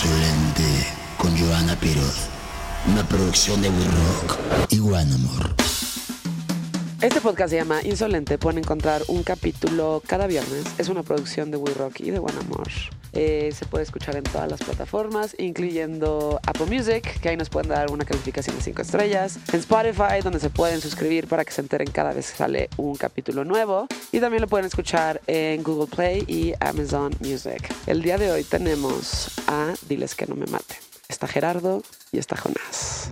Insolente con Joana Piroz. Una producción de We Rock y One Amor. Este podcast se llama Insolente. Pueden encontrar un capítulo cada viernes. Es una producción de We Rock y de One Amor. Eh, se puede escuchar en todas las plataformas, incluyendo Apple Music, que ahí nos pueden dar una calificación de 5 estrellas. En Spotify, donde se pueden suscribir para que se enteren cada vez que sale un capítulo nuevo. Y también lo pueden escuchar en Google Play y Amazon Music. El día de hoy tenemos a Diles que no me maten. Está Gerardo y está Jonás.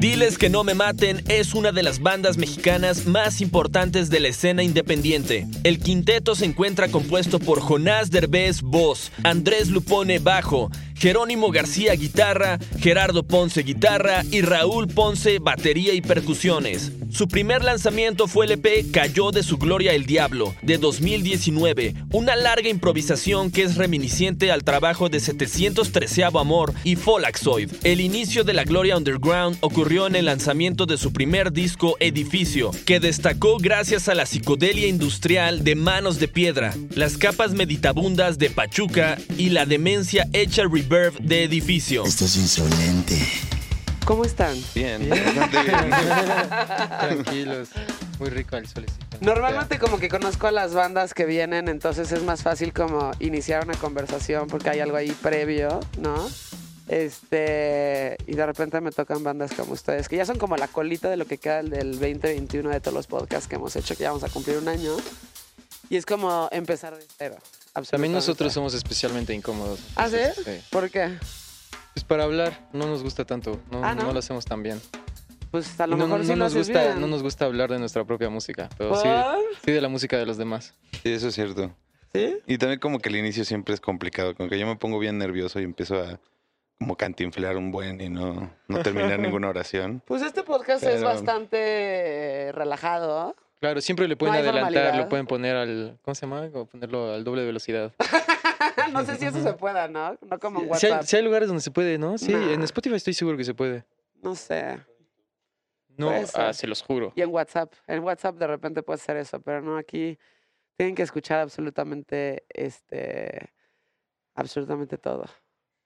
Diles que no me maten es una de las bandas mexicanas más importantes de la escena independiente. El quinteto se encuentra compuesto por Jonás Derbez voz, Andrés Lupone bajo, Jerónimo García guitarra, Gerardo Ponce guitarra y Raúl Ponce batería y percusiones. Su primer lanzamiento fue el EP Cayó de su gloria el diablo de 2019, una larga improvisación que es reminiscente al trabajo de 713 Amor y Folaxoid. El inicio de la gloria underground ocurrió en el lanzamiento de su primer disco Edificio, que destacó gracias a la psicodelia industrial de Manos de Piedra, las capas meditabundas de Pachuca y la demencia hecha reverb de Edificio. Esto es insolente. ¿Cómo están? Bien, Tranquilos. Muy rico el solecito. Normalmente como que conozco a las bandas que vienen, entonces es más fácil como iniciar una conversación porque hay algo ahí previo, ¿no? Este, y de repente me tocan bandas como ustedes, que ya son como la colita de lo que queda del 2021 de todos los podcasts que hemos hecho, que ya vamos a cumplir un año. Y es como empezar de cero. También absolutamente. nosotros somos especialmente incómodos. ¿Ah, sí? Sí. ¿Por qué? Pues para hablar no nos gusta tanto, no, Ah, ¿no? no lo hacemos tan bien. Pues a lo no, mejor no sí lo nos gusta, bien. no nos gusta hablar de nuestra propia música, pero sí, sí de la música de los demás. Sí, eso es cierto. ¿Sí? Y también como que el inicio siempre es complicado, como que yo me pongo bien nervioso y empiezo a como cantinflear un buen y no, no terminar ninguna oración. Pues este podcast es Pero- bastante relajado. Claro, siempre le pueden No adelantar, formalidad. lo pueden poner al, ¿cómo se llama? O ponerlo al doble velocidad. no sé si eso se pueda, ¿no? No como en hay, WhatsApp. sí hay lugares donde se puede, ¿no? Sí, Nah. en Spotify estoy seguro que se puede. No sé. No, ah, se los juro. Y en WhatsApp. En WhatsApp de repente puede ser eso, pero no aquí. Tienen que escuchar absolutamente, este, absolutamente todo.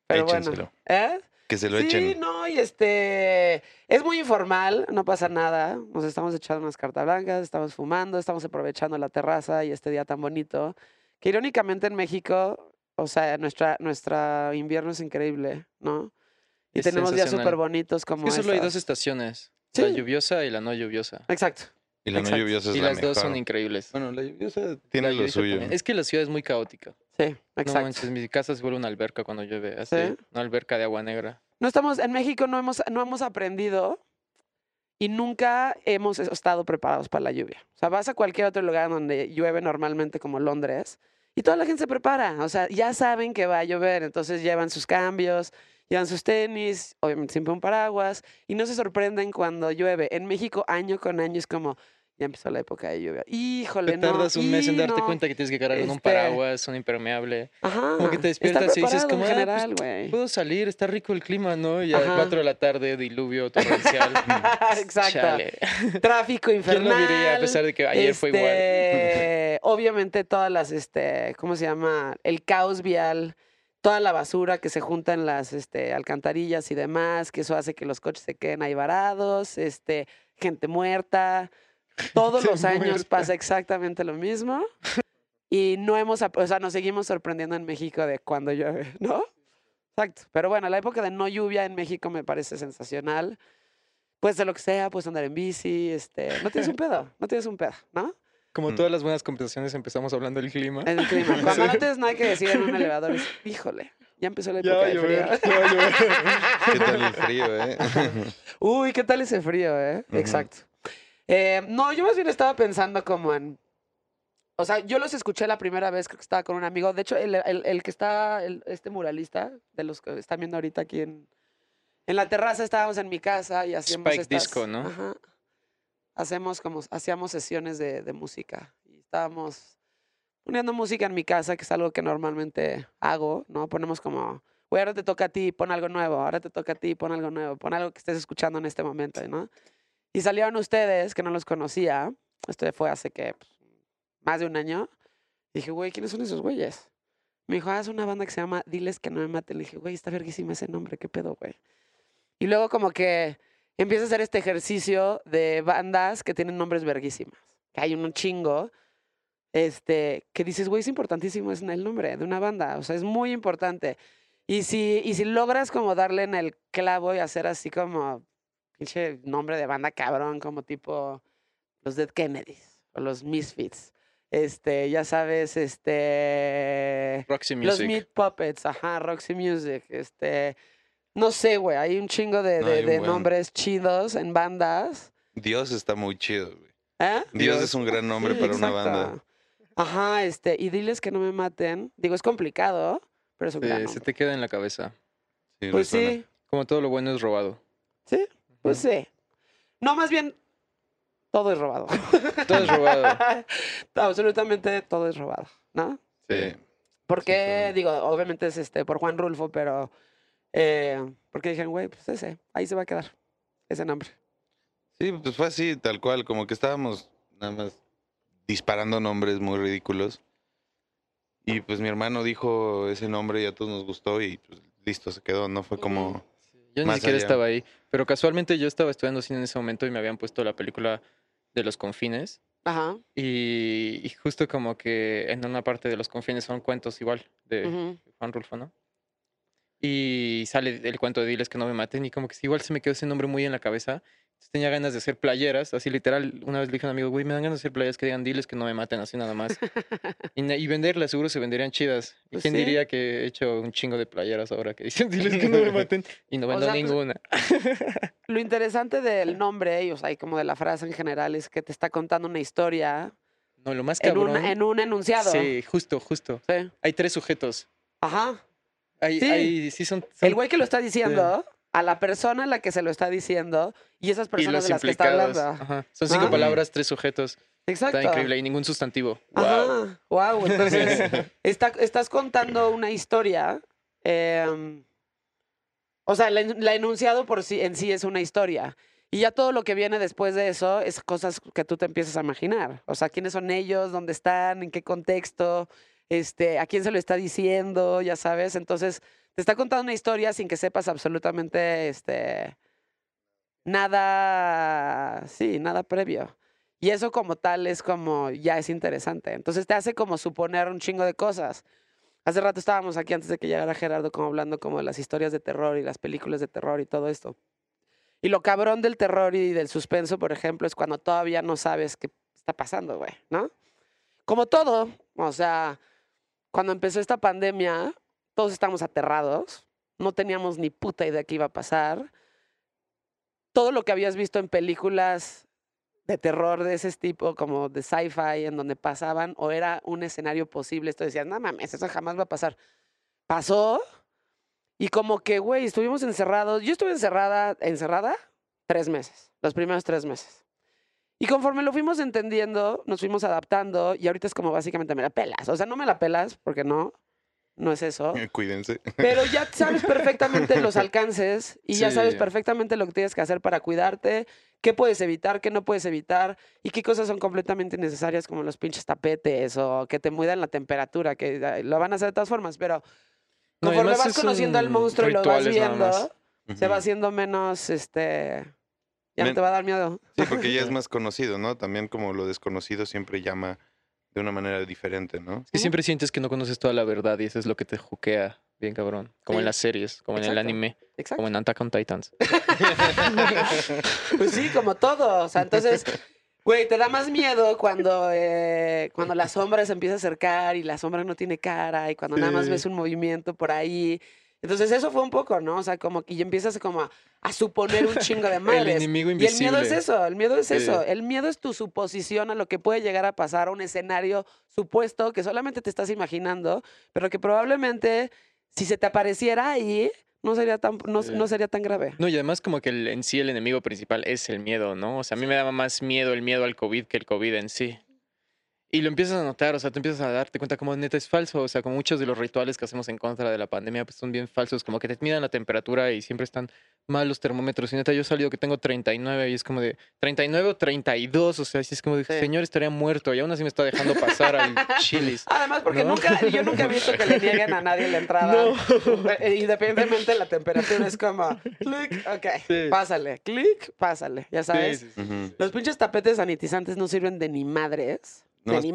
Pero bueno, Échenselo. ¿eh? Que se lo sí, echen. no, y este, es muy informal, no pasa nada. Nos estamos echando unas cartas blancas, estamos fumando, estamos aprovechando la terraza y este día tan bonito. Que irónicamente en México, o sea, nuestra, nuestra invierno es increíble, ¿no? Y Es tenemos días súper bonitos como Es que solo hay dos estaciones. Sí. La lluviosa y la no lluviosa. Exacto. Y la no lluviosa es Y la las dos son increíbles. Bueno, la lluviosa tiene La lo lluviosa suyo. también. Es que la ciudad es muy caótica. Sí, No exacto. manches, mi casa se vuelve una alberca cuando llueve. Así, ¿Sí? una alberca de agua negra. No estamos, en México no hemos, no hemos aprendido y nunca hemos estado preparados para la lluvia. O sea, vas a cualquier otro lugar donde llueve normalmente como Londres y toda la gente se prepara. O sea, ya saben que va a llover, entonces llevan sus cambios, llevan sus tenis, obviamente siempre un paraguas y no se sorprenden cuando llueve. En México año con año es como, ya empezó la época de lluvia. Híjole, Te tardas no, un mes en darte no. cuenta que tienes que cargar con un Este- paraguas, un impermeable. Ajá. Como que te despiertas y dices como, "Ah, pues, general, güey. Puedo salir, está rico el clima, ¿no? Y a Ajá. 4 de la tarde, diluvio torrencial. Exacto. Chale. Tráfico ¿Quién infernal. lo diría a pesar de que ayer fue igual? Este, Obviamente todas las, este, ¿cómo se llama? El caos vial, toda la basura que se junta en las este, alcantarillas y demás, que eso hace que los coches se queden ahí varados, este, gente muerta. Todos los años muerta. pasa exactamente lo mismo. Y no hemos, o sea, nos seguimos sorprendiendo en México de cuando llueve, ¿no? Exacto. Pero bueno, la época de no lluvia en México me parece sensacional. Puedes de lo que sea, puedes andar en bici, este, no tienes un pedo, no tienes un pedo, ¿no? Como Mm. todas las buenas conversaciones empezamos hablando del clima. El clima. Cuando no tienes nada que decir en un elevador, es, híjole, ya empezó la Ya época va a de llover, frío. ya va a llover. ¿Qué tal el frío, eh? Uy, ¿qué tal ese frío, eh? Ujú. Exacto. Eh, no, yo más bien estaba pensando como en... O sea, yo los escuché la primera vez, creo que estaba con un amigo. De hecho, el, el- el que está, el- este muralista, de los que están viendo ahorita aquí en, en la terraza, estábamos en mi casa y hacíamos Spike estas- Disco, ¿no? Ajá. Hacemos como, hacíamos sesiones de, de música y estábamos poniendo música en mi casa, que es algo que normalmente hago, ¿no? Ponemos como, güey, ahora te toca a ti, pon algo nuevo, ahora te toca a ti, pon algo nuevo, pon algo que estés escuchando en este momento, ¿no? Y salieron ustedes, que no los conocía, esto fue hace que, pues, más de un año, y dije, güey, ¿quiénes son esos güeyes? Me dijo, ah, es una banda que se llama Diles que no me maten. Le dije, güey, está verguísima ese nombre, ¿qué pedo, güey? Y luego como que empieza a hacer este ejercicio de bandas que tienen nombres verguísimas. Que hay un chingo. Este, que dices, güey, es importantísimo es el nombre de una banda. O sea, es muy importante. Y si, y si logras como darle en el clavo y hacer así como pinche nombre de banda cabrón, como tipo los Dead Kennedys o los Misfits. Este, ya sabes, este. Roxy Los Music. Meat Puppets, ajá, Roxy Music, este. No sé, güey, hay un chingo de, No, de- buen. nombres chidos en bandas. Dios está muy chido, güey. ¿Eh? Dios, Dios. es un gran nombre Sí, para una banda. Ajá, este, y diles que no me maten. Digo, es complicado, pero es un gran se te queda en la cabeza. Sí, Pues sí, Como todo lo bueno es robado. sí, pues sí. No, más bien, todo es robado. Todo es robado. Absolutamente todo es robado, ¿no? Sí. Porque, digo, obviamente es este por Juan Rulfo, pero eh, porque dijeron, güey, pues ese, ahí se va a quedar ese nombre. Sí, pues fue así, tal cual, como que estábamos nada más disparando nombres muy ridículos. Y pues mi hermano dijo ese nombre y a todos nos gustó y pues listo, se quedó, no fue como... Yo ni siquiera allá. estaba ahí. Pero casualmente yo estaba estudiando cine en ese momento y me habían puesto la película de los confines. Ajá. Y, y justo como que en una parte de los confines son cuentos igual de. Juan Rulfo, ¿no? Y sale el cuento de Diles que no me maten y como que igual se me quedó ese nombre muy en la cabeza. Tenía ganas de hacer playeras, así literal. Una vez le dije a un amigo, güey, me dan ganas de hacer playeras que digan Diles que no me maten, así nada más. y, y venderlas, seguro se venderían chidas. ¿Y Pues quién sí. diría que he hecho un chingo de playeras ahora que dicen Diles que no me maten? Y no O vendo sea, pues, ninguna. Lo interesante del nombre, y, o sea, y como de la frase en general, es que te está contando una historia No, lo más en un, cabrón. en un enunciado. Sí, justo, justo. Sí. Hay tres sujetos. Ajá. Hay, Sí. hay- sí son, son- El güey que lo está diciendo, a la persona a la que se lo está diciendo, y esas y personas los de las que está hablando. Ajá. Son cinco Ah. palabras, tres sujetos. Exacto. Está increíble. Y ningún sustantivo. Wow. Ajá. Wow. Entonces, está- estás contando una historia. em, o sea, la, la enunciado por sí en sí es una historia. Y ya todo lo que viene después de eso es cosas que tú te empiezas a imaginar. O sea, quiénes son ellos, dónde están, en qué contexto, este, a quién se lo está diciendo, ya sabes. Entonces, te está contando una historia sin que sepas absolutamente este, nada, sí, nada previo. Y eso como tal es como, ya es interesante. Entonces te hace como suponer un chingo de cosas. Hace rato estábamos aquí antes de que llegara Gerardo como hablando como de las historias de terror y las películas de terror y todo esto. Y lo cabrón del terror y del suspenso, por ejemplo, es cuando todavía no sabes qué está pasando, güey, ¿no? Como todo, o sea, cuando empezó esta pandemia, todos estábamos aterrados, no teníamos ni puta idea qué iba a pasar. Todo lo que habías visto en películas de terror de ese tipo, como de sci-fi, en donde pasaban, o era un escenario posible, esto decías, no mames, eso jamás va a pasar. Pasó, y como que, güey, estuvimos encerrados. Yo estuve encerrada, encerrada, tres meses, los primeros tres meses. Y conforme lo fuimos entendiendo, nos fuimos adaptando, y ahorita es como básicamente me la pelas. O sea, no me la pelas, porque no, no es eso. Cuídense. Pero ya sabes perfectamente los alcances y ya sabes perfectamente lo que tienes que hacer para cuidarte, qué puedes evitar, qué no puedes evitar y qué cosas son completamente innecesarias como los pinches tapetes o que te mudan la temperatura, que lo van a hacer de todas formas, pero No, conforme además vas conociendo al monstruo y lo vas viendo, se va haciendo menos, este, ya no te va a dar miedo. Sí, porque ya es más conocido, ¿no? También como lo desconocido siempre llama de una manera diferente, ¿no? Es que siempre sientes que no conoces toda la verdad y eso es lo que te juquea bien cabrón. Como Sí. en las series, como en el anime, Exacto. como en Attack on Titans. Pues sí, como todo. O sea, entonces, güey, te da más miedo cuando, eh, cuando la sombra se empieza a acercar y la sombra no tiene cara y cuando nada más ves un movimiento por ahí. Entonces eso fue un poco, ¿no? O sea, como que empiezas como a, a suponer un chingo de El madres. enemigo Y el miedo es invisible. eso, el miedo es Sí. eso. El miedo es tu suposición a lo que puede llegar a pasar, a un escenario supuesto que solamente te estás imaginando, pero que probablemente si se te apareciera ahí, no sería tan, no, no sería tan grave. No, y además como que el- en sí el enemigo principal es el miedo, ¿no? O sea, a mí me daba más miedo el miedo al COVID que el COVID en sí. Y lo empiezas a notar, o sea, te empiezas a darte cuenta como neta es falso, o sea, como muchos de los rituales que hacemos en contra de la pandemia, pues son bien falsos, como que te midan la temperatura y siempre están mal los termómetros. Y neta, yo he salido que tengo 39 y es como de 39 o 32, o sea, así es como de, Sí. señor, estaría muerto y aún así me está dejando pasar al chilis. Además, porque ¿No? nunca, yo nunca he visto que le nieguen a nadie la entrada. No. Eh, Independientemente de la temperatura, es como, clic, ok, Sí. pásale, clic, pásale, ya sabes. Sí, sí, sí. Ujú. Los pinches tapetes sanitizantes no sirven de ni madres. No, ni.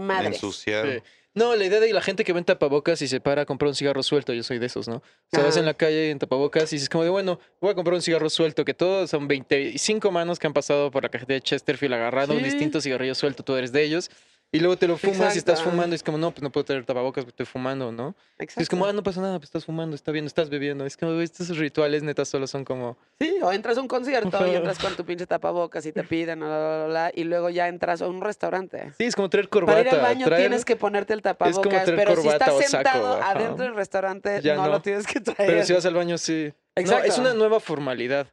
Sí. No, la idea de la gente que ve en tapabocas y se para a comprar un cigarro suelto, yo soy de esos, ¿no? O sea, vas Ajá. en la calle en tapabocas y dices como de, bueno, voy a comprar un cigarro suelto, que todos son 25 manos que han pasado por la cajeta de Chesterfield agarrado un Sí. distinto cigarrillo suelto, tú eres de ellos. Y luego te lo fumas y estás fumando y es como, no, pues no puedo tener tapabocas porque estoy fumando, ¿no? Exacto. Es como, ah, no pasa nada, pues estás fumando, está bien, estás bebiendo. Es como, estos rituales netas solo son como... Sí, o entras a un concierto y entras con tu pinche tapabocas y te piden, bla, bla, bla, y luego ya entras a un restaurante. Sí, es como traer corbata. Para ir al baño traer- tienes que ponerte el tapabocas, traer pero si estás saco, sentado adentro del restaurante, no. lo tienes que traer. Pero si vas al baño, sí. No, es Exacto. una nueva formalidad.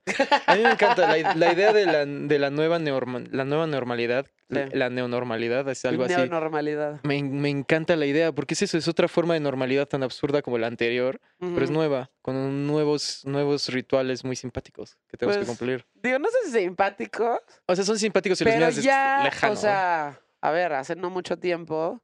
A mí me encanta la, la idea de la, de la nueva neorma- la nueva normalidad, la- Sí. la neonormalidad, es algo así. Neonormalidad. Me, me encanta la idea, porque es eso, es otra forma de normalidad tan absurda como la anterior, pero es nueva, con nuevos, nuevos rituales muy simpáticos que tenemos Pues, que cumplir. Digo, no sé si simpáticos, O sea, son simpáticos y los pero miras ya, lejano. o sea, a ver, hace no mucho tiempo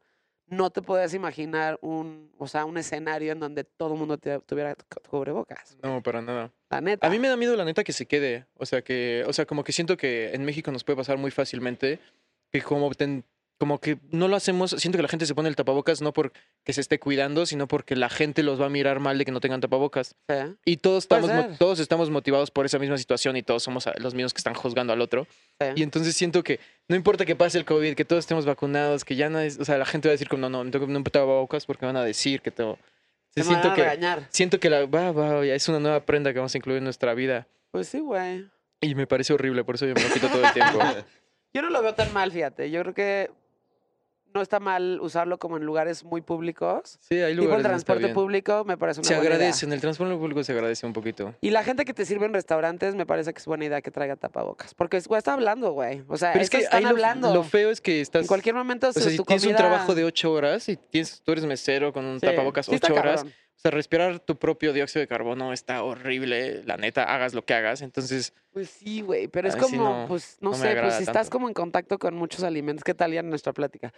no te puedes imaginar un, o sea, un escenario en donde todo el mundo te- tuviera cu- cubrebocas. No, para nada. La neta. A mí me da miedo la neta que se quede. O sea, que, o sea, como que siento que en México nos puede pasar muy fácilmente que como ten- como que no lo hacemos, siento que la gente se pone el tapabocas no porque se esté cuidando, sino porque la gente los va a mirar mal de que no tengan tapabocas. Y todos estamos, todos estamos motivados por esa misma situación y todos somos los mismos que están juzgando al otro. Y entonces siento que no importa que pase el COVID, que todos estemos vacunados, que ya no es, o sea, la gente va a decir como no, no, no tengo tapabocas porque van a decir que tengo... Te siento van a que regañar. siento que la va, va, es una nueva prenda que vamos a incluir en nuestra vida. Pues sí, güey. Y me parece horrible, por eso yo me lo quito todo el tiempo. Yo no lo veo tan mal, fíjate. Yo creo que no está mal usarlo como en lugares muy públicos. Sí, hay Tipo lugares el donde está transporte público me parece una Se buena idea. agradece, en el transporte público se agradece un poquito. Y la gente que te sirve en restaurantes me parece que es buena idea que traiga tapabocas. Porque güey, está hablando, güey. O sea, Pero es que están lo, hablando. lo feo es que estás... en cualquier momento o sea, si tu tienes un trabajo de ocho horas y tienes, tú eres mesero con un Sí, tapabocas sí ocho horas, cabrón. O sea, respirar tu propio dióxido de carbono está horrible, la neta, hagas lo que hagas. Entonces, Pues sí, güey. Pero es como, no, pues, no, no sé, pues si estás como en contacto con muchos alimentos, ¿qué tal ya en nuestra plática?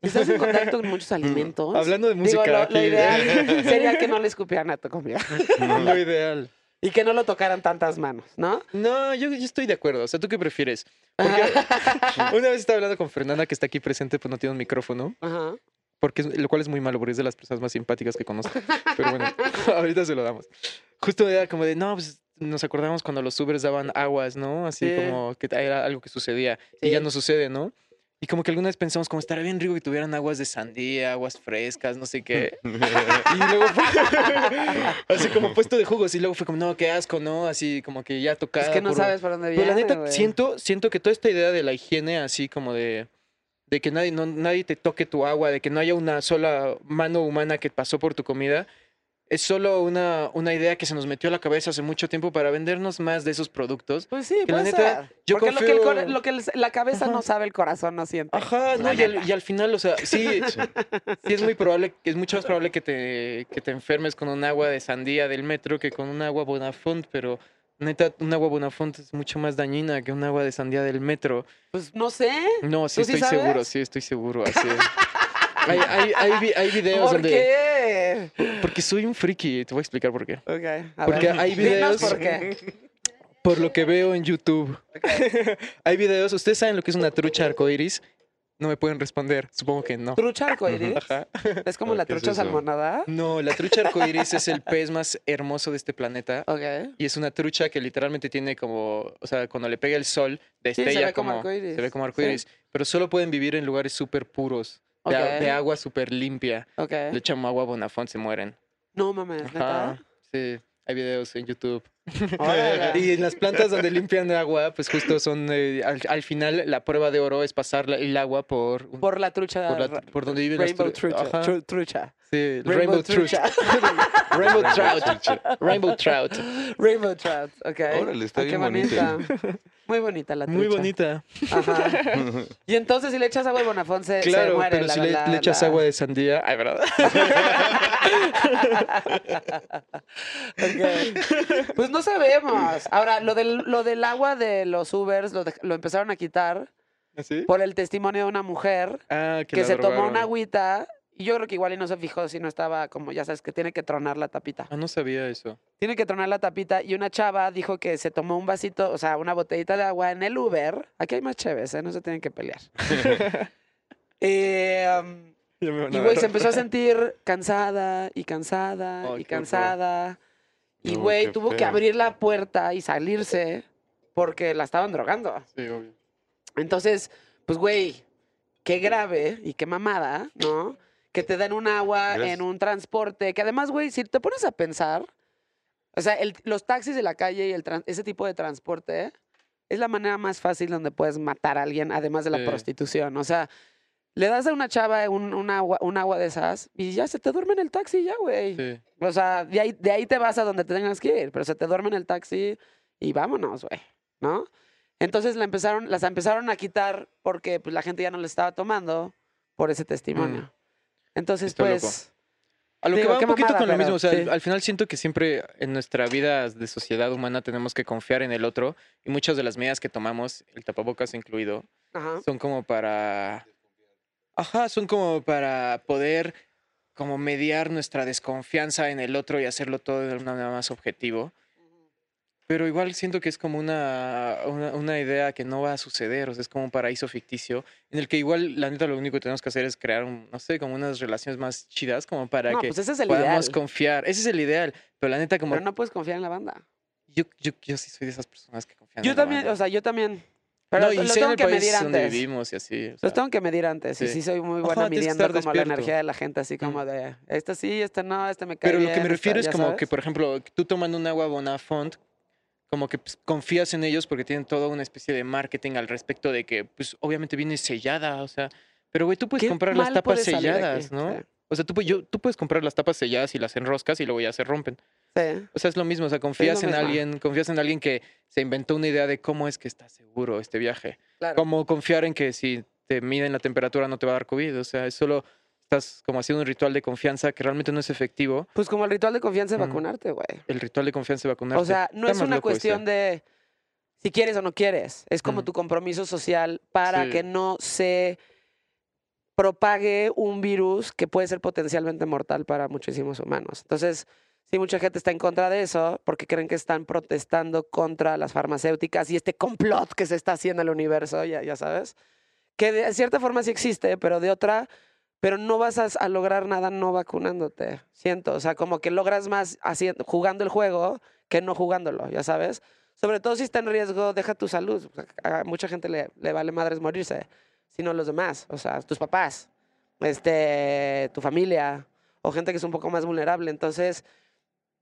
Si estás en contacto con muchos alimentos. hablando de digo, música, lo, lo aquí, ideal sería que no le escupieran a tu comida. lo ideal. Y que no lo tocaran tantas manos, ¿no? No, yo, yo estoy de acuerdo. O sea, ¿tú qué prefieres? Porque una vez estaba hablando con Fernanda, que está aquí presente, pues no tiene un micrófono. Ajá. Porque lo cual es muy malo, porque es de las personas más simpáticas que conozco. Pero bueno, ahorita se lo damos. Justo era como de, no, pues nos acordamos cuando los Ubers daban aguas, ¿no? Así Sí. como que era algo que sucedía y ya Sí. no sucede, ¿no? Y como que alguna vez pensamos como estaría bien rico que tuvieran aguas de sandía, aguas frescas, no sé qué. Y luego fue así como puesto de jugos y luego fue como, no, qué asco, ¿no? Así como que ya tocada. Es que no por- sabes por dónde pero viene, la neta, siento, siento que toda esta idea de la higiene, así como de, de que nadie, no, nadie te toque tu agua, de que no haya una sola mano humana que pasó por tu comida, es solo una, una idea que se nos metió a la cabeza hace mucho tiempo para vendernos más de esos productos. Pues sí, que la puede neta, ser. yo Porque lo que, el confío- lo que el- la cabeza Ajá. no sabe, el corazón no siente. Ajá, no, y al, y al final, o sea, sí, sí es muy probable, es mucho más probable que te, que te enfermes con un agua de sandía del metro que con un agua Bonafont, pero neta, un agua Bonafont es mucho más dañina que un agua de sandía del metro. Pues no sé. No, sí ¿Tú sí estoy seguro, sí estoy seguro. Así es. Hay, hay, hay, hay videos ¿Por donde... qué? Porque soy un friki, te voy a explicar por qué. Ok, a Porque ver. hay Dinos videos- por qué. Por lo que veo en YouTube. hay videos, ¿ustedes saben lo que es una trucha arcoiris? No me pueden responder, supongo que no. Trucha arcoíris. Ajá. Es como la ¿Qué es trucha salmonada. No, la trucha arcoiris es el pez más hermoso de este planeta. Ok. Y es una trucha que literalmente tiene como, o sea, cuando le pega el sol, Sí, se destella ve como como, arcoíris. se ve como Sí. arcoiris. Pero solo pueden vivir en lugares súper puros, de, a- agua súper limpia. Ok. Le echan agua Bonafont, se mueren. No mames, Ajá. ¿neta? Sí, hay videos en YouTube. Y en las plantas donde limpian agua, pues justo son, eh, al, al final, la prueba de oro es pasar la- el agua por, un- Por la trucha. por, la- por donde viven las Rainbow tru- trucha. Ajá. tru- trucha. Sí, Rainbow Rainbow, Trout. Trucha. Rainbow Trout. Rainbow Trout. Rainbow Trout, ok. Órale, está Ah, qué bien bonita. bonita. Muy bonita la Muy trucha. bonita. Ajá. Y entonces si le echas agua de Bonafont se, se Claro, muere pero la- si le, la- le echas la- agua de sandía. Ay, ¿verdad? Ok. Pues no sabemos. Ahora, lo del, lo del agua de los Ubers lo, de- lo empezaron a quitar ¿Así? por el testimonio de una mujer Ah, que, se tomó una agüita y yo creo que igual y no se fijó si no estaba como, ya sabes, que tiene que tronar la tapita. Ah, no sabía eso. Tiene que tronar la tapita y una chava dijo que se tomó un vasito, o sea, una botellita de agua en el Uber. Aquí hay más chéves, ¿eh? No se tienen que pelear. Eh, um, y güey, se empezó a sentir cansada y cansada y cansada. Y No, güey, tuvo que feo. abrir la puerta y salirse porque la estaban drogando. Sí, obvio. Entonces, pues güey, qué grave y qué mamada, ¿no? Que te den un agua Gracias. en un transporte, que además, güey, si te pones a pensar, o sea, el- los taxis de la calle y el ese tipo de transporte es la manera más fácil donde puedes matar a alguien, además de la prostitución. O sea, le das a una chava un, un agua, un agua de esas y ya se te duerme en el taxi, ya, güey. Sí. O sea, de ahí, de ahí te vas a donde te tengas que ir, pero se te duerme en el taxi y vámonos, güey, ¿no? Entonces la empezaron, las empezaron a quitar porque pues, la gente ya no le estaba tomando por ese testimonio. Entonces, loco. pues, A lo Digo, que va un poquito mamada, con lo pero mismo, o sea, sí. al- al final siento que siempre en nuestra vida de sociedad humana tenemos que confiar en el otro y muchas de las medidas que tomamos, el tapabocas incluido, ajá. son como para... Ajá, son como para poder como mediar nuestra desconfianza en el otro y hacerlo todo de una manera más objetivo. Pero igual siento que es como una, una, una idea que no va a suceder, o sea, es como un paraíso ficticio en el que igual, la neta, lo único que tenemos que hacer es crear, un, no sé, como unas relaciones más chidas, como para No, que pues ese es el ideal. podamos confiar. Ese es el ideal, pero la neta, como Pero no puedes confiar en la banda. yo, yo, yo sí soy de esas personas que confían Yo en la también, banda. o sea, yo también. Pero no, y los tengo que medir antes. vivimos y así. o Los sea, tengo que medir antes. Y Sí. sí soy muy buena que midiendo como la despierto. energía de la gente, así como de, este sí, este no, este me cae Pero lo que me refiero esta- es como que, sabes. por ejemplo, tú tomando un agua Bonafont, como que pues, confías en ellos porque tienen toda una especie de marketing al respecto de que, pues, obviamente viene sellada, o sea. Pero, güey, tú puedes comprar las tapas selladas, ¿no? sí. O sea, tú, yo, tú puedes comprar las tapas selladas y las enroscas y luego ya se rompen. Sí. O sea, es lo mismo, o sea, confías en mismo. alguien, confías en alguien que se inventó una idea de cómo es que está seguro este viaje. Claro. Como confiar en que si te miden la temperatura no te va a dar COVID, o sea, es solo estás como haciendo un ritual de confianza que realmente no es efectivo. Pues como el ritual de confianza de vacunarte, güey. El ritual de confianza de vacunarte. O sea, no Está es una ese. cuestión de si quieres o no quieres. Es como Mm. tu compromiso social para Sí. que no se propague un virus que puede ser potencialmente mortal para muchísimos humanos. Entonces, sí, mucha gente está en contra de eso porque creen que están protestando contra las farmacéuticas y este complot que se está haciendo en el universo, ya, ya sabes. Que de cierta forma sí existe, pero de otra, pero no vas a, lograr nada no vacunándote. Siento, o sea, como que logras más haciendo, jugando el juego que no jugándolo, ya sabes. Sobre todo si está en riesgo, deja tu salud. A mucha gente le, le vale madres morirse, sino los demás, o sea, tus papás, este, tu familia, o gente que es un poco más vulnerable. Entonces,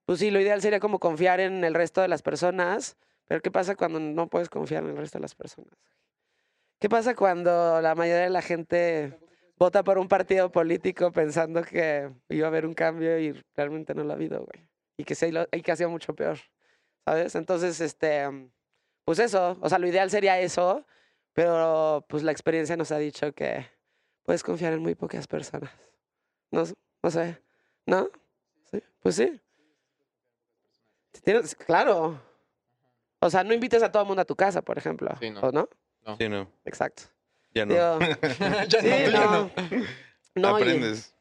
pues sí, lo ideal sería como confiar en el resto de las personas, pero ¿qué pasa cuando no puedes confiar en el resto de las personas? ¿Qué pasa cuando la mayoría de la gente vota por un partido político pensando que iba a haber un cambio y realmente no lo ha habido, güey? Y que, se, y que ha sido mucho peor, ¿sabes? Entonces, este, pues eso, o sea, lo ideal sería eso, pero pues la experiencia nos ha dicho que puedes confiar en muy pocas personas. No, no sé, ¿no? Sí, pues sí. Tienes- claro. O sea, no invites a todo el mundo a tu casa, por ejemplo. Sí, no. ¿O no? Sí, no. Exacto. Ya no. Digo, Ya sí, no, ya no. Y- Aprendes.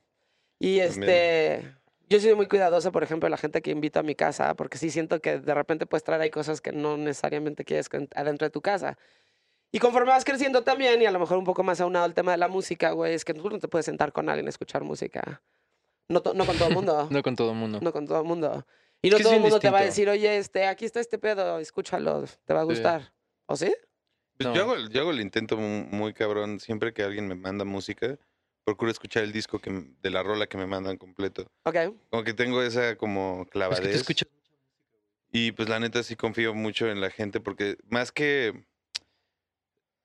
Y También. este, yo soy muy cuidadosa, por ejemplo, de la gente que invito a mi casa, porque sí siento que de repente puedes traer ahí cosas que no necesariamente quieres adentro de tu casa. Y conforme vas creciendo también, y a lo mejor un poco más aunado al tema de la música, güey, es que tú no te puedes sentar con alguien a escuchar música. No, to- no con todo el mundo. No con todo el mundo. no con todo el mundo. Y Es no todo el mundo te va a decir, oye, este, aquí está este pedo, escúchalo, te va a Sí. gustar. ¿O sí? Pues No. yo, hago, el- yo hago el intento mu- muy cabrón. Siempre que alguien me manda música, procuro escuchar el disco que, de la rola que me mandan completo. Ok. Como que tengo esa como Es clavadez. que te escuchas. Y pues la neta sí confío mucho en la gente porque más que...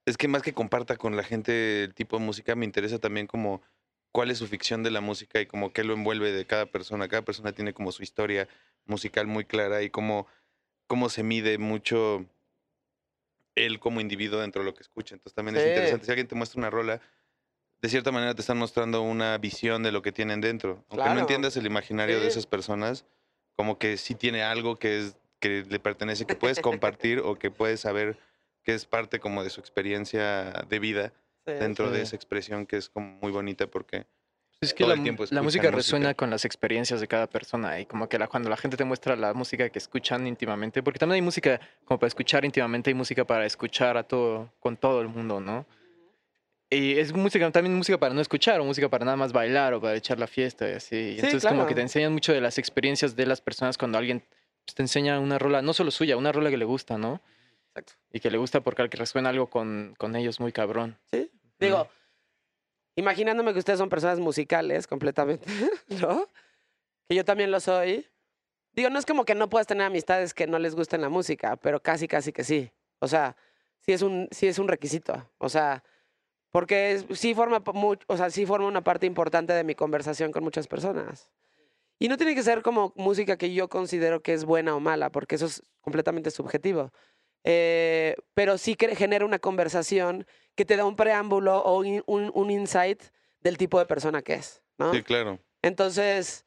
Es que más que comparta con la gente el tipo de música, me interesa también como cuál es su ficción de la música y como qué lo envuelve de cada persona. Cada persona tiene como su historia musical muy clara y cómo, cómo se mide mucho él como individuo dentro de lo que escucha. Entonces también es interesante. Si alguien te muestra una rola, de cierta manera te están mostrando una visión de lo que tienen dentro. Aunque Claro. no entiendas el imaginario de esas personas, como que sí tiene algo que es que le pertenece, que puedes compartir o que puedes saber que es parte como de su experiencia de vida Sí. dentro de esa expresión que es como muy bonita porque Es que todo la, tiempo la música música. resuena con las experiencias de cada persona y como que la, cuando la gente te muestra la música que escuchan íntimamente, porque también hay música como para escuchar íntimamente, hay música para escuchar a todo, con todo el mundo, ¿no? Y es música, también música para no escuchar, o música para nada más bailar o para echar la fiesta y así. Y Sí, Entonces como que claro. te enseñan mucho de las experiencias de las personas cuando alguien pues, te enseña una rola, no solo suya, una rola que le gusta, ¿no? Exacto. Y que le gusta porque que resuena algo con, con ellos muy cabrón. Sí. Digo, imaginándome que ustedes son personas musicales completamente, ¿no? Que yo también lo soy. Digo, no es como que no puedas tener amistades que no les gusten la música, pero casi, casi que sí. O sea, sí es un, sí es un requisito. O sea, porque sí forma, o sea, sí forma una parte importante de mi conversación con muchas personas. Y no tiene que ser como música que yo considero que es buena o mala, porque eso es completamente subjetivo. Eh, pero sí genera una conversación que te da un preámbulo o un, un- un insight del tipo de persona que es, ¿no? sí, claro. Entonces,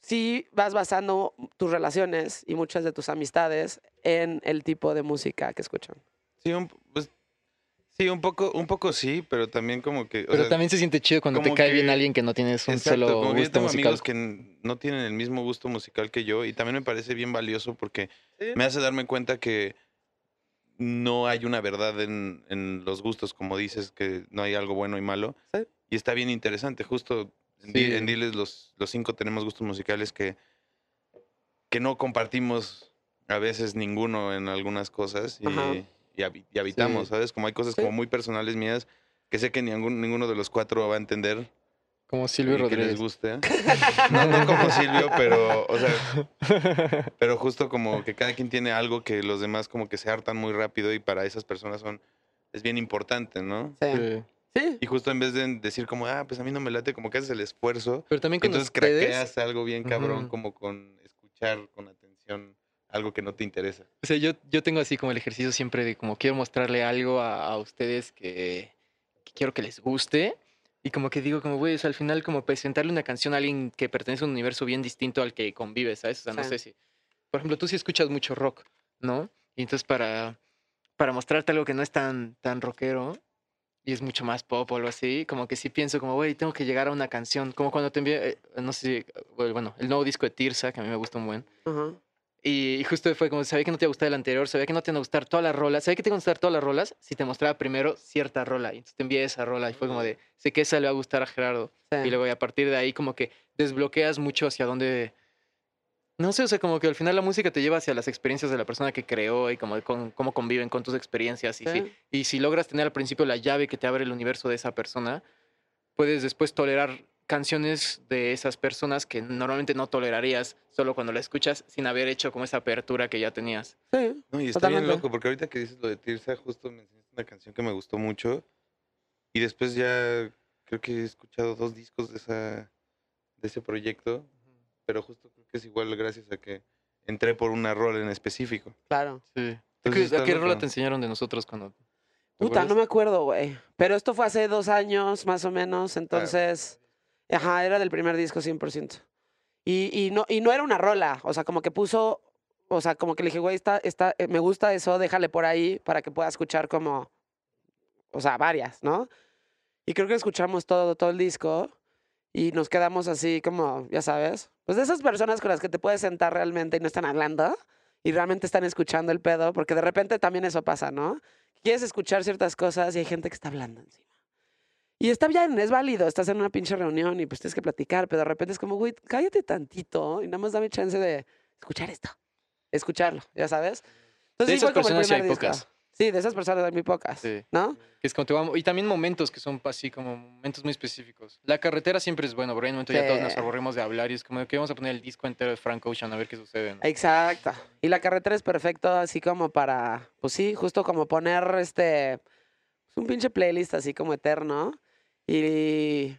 sí vas basando tus relaciones y muchas de tus amistades en el tipo de música que escuchan. Sí, un, pues, sí, un poco, un poco sí, pero también como que. o Pero sea, también se siente chido cuando te cae bien alguien que no tienes un exacto, solo como yo gusto tengo musical. amigos que no tienen el mismo gusto musical que yo y también me parece bien valioso porque me hace darme cuenta que no hay una verdad en, en los gustos, como dices, que no hay algo bueno y malo. Sí. Y está bien interesante. Justo en, Di- Sí. en Diles los, los cinco tenemos gustos musicales que, que no compartimos a veces ninguno en algunas cosas y, y habi- y habitamos, Sí. ¿sabes? Como hay cosas como muy personales mías que sé que ningún, ninguno de los cuatro va a entender Como Silvio y que les Rodríguez. guste. No, no como Silvio, pero, o sea, pero justo como que cada quien tiene algo que los demás como que se hartan muy rápido y para esas personas son, es bien importante, ¿no? Sí. Sí. Y justo en vez de decir como, ah, pues a mí no me late, como que haces el esfuerzo, Pero también con entonces ustedes, craqueas algo bien cabrón, como con escuchar con atención algo que no te interesa. o sea, yo, yo tengo así como el ejercicio siempre de como quiero mostrarle algo a, a ustedes que, que quiero que les guste. Y como que digo, como, güey, o sea, al final como presentarle una canción a alguien que pertenece a un universo bien distinto al que convives, ¿sabes? O sea, no sé si... Por ejemplo, tú sí escuchas mucho rock, ¿no? Y entonces para, para mostrarte algo que no es tan, tan rockero y es mucho más pop o algo así, como que sí pienso como, güey, tengo que llegar a una canción. Como cuando te envié, eh, no sé, bueno, el nuevo disco de Tirsa, que a mí me gusta un buen. Ajá. Y, y justo fue como, sabía que no te iba a gustar el anterior, sabía que no te iban a gustar todas las rolas, sabía que te iban a gustar todas las rolas si te mostraba primero cierta rola. Y entonces te envié esa rola y fue como de, sé que esa le va a gustar a Gerardo. Sí. Y luego y a partir de ahí como que desbloqueas mucho hacia dónde... No sé, o sea, como que al final la música te lleva hacia las experiencias de la persona que creó y como con- cómo conviven con tus experiencias. Y, Sí. si, y si logras tener al principio la llave que te abre el universo de esa persona, puedes después tolerar canciones de esas personas que normalmente no tolerarías solo cuando la escuchas sin haber hecho como esa apertura que ya tenías. Sí. No, y está Totalmente. bien loco, porque ahorita que dices lo de Tirsa, justo me enseñaste una canción que me gustó mucho. Y después ya creo que he escuchado dos discos de esa de ese proyecto. Pero justo creo que es igual gracias a que entré por una rol en específico. Claro. Sí. ¿A Entonces qué, está a qué rola loco. te enseñaron de nosotros cuando... ¿te Puta, no me acuerdo, güey. Pero esto fue hace dos años, más o menos. Entonces, ajá, era del primer disco 100%. Y, y, no, y no era una rola. O sea, como que puso, o sea, como que le dije, güey, está, está, eh, me gusta eso, déjale por ahí para que pueda escuchar como, o sea, varias, ¿no? Y creo que escuchamos todo, todo el disco y nos quedamos así como, ya sabes, pues de esas personas con las que te puedes sentar realmente y no están hablando y realmente están escuchando el pedo, porque de repente también eso pasa, ¿no? Quieres escuchar ciertas cosas y hay gente que está hablando encima. Y está bien, es válido, estás en una pinche reunión y pues tienes que platicar, pero de repente es como, güey, cállate tantito y nada más dame chance de escuchar esto, escucharlo, ya sabes. Entonces, De sí esas el personas sí hay disco. pocas. Sí, de esas personas hay muy pocas, Sí. ¿no? Es como te vamos- y también momentos que son así como momentos muy específicos. La carretera siempre es bueno, pero en un momento ya todos nos Sí. aburrimos de hablar y es como que vamos a poner el disco entero de Frank Ocean a ver qué sucede. ¿no? Exacto. Y la carretera es perfecto así como para, pues sí, justo como poner este, un pinche playlist así como eterno. Y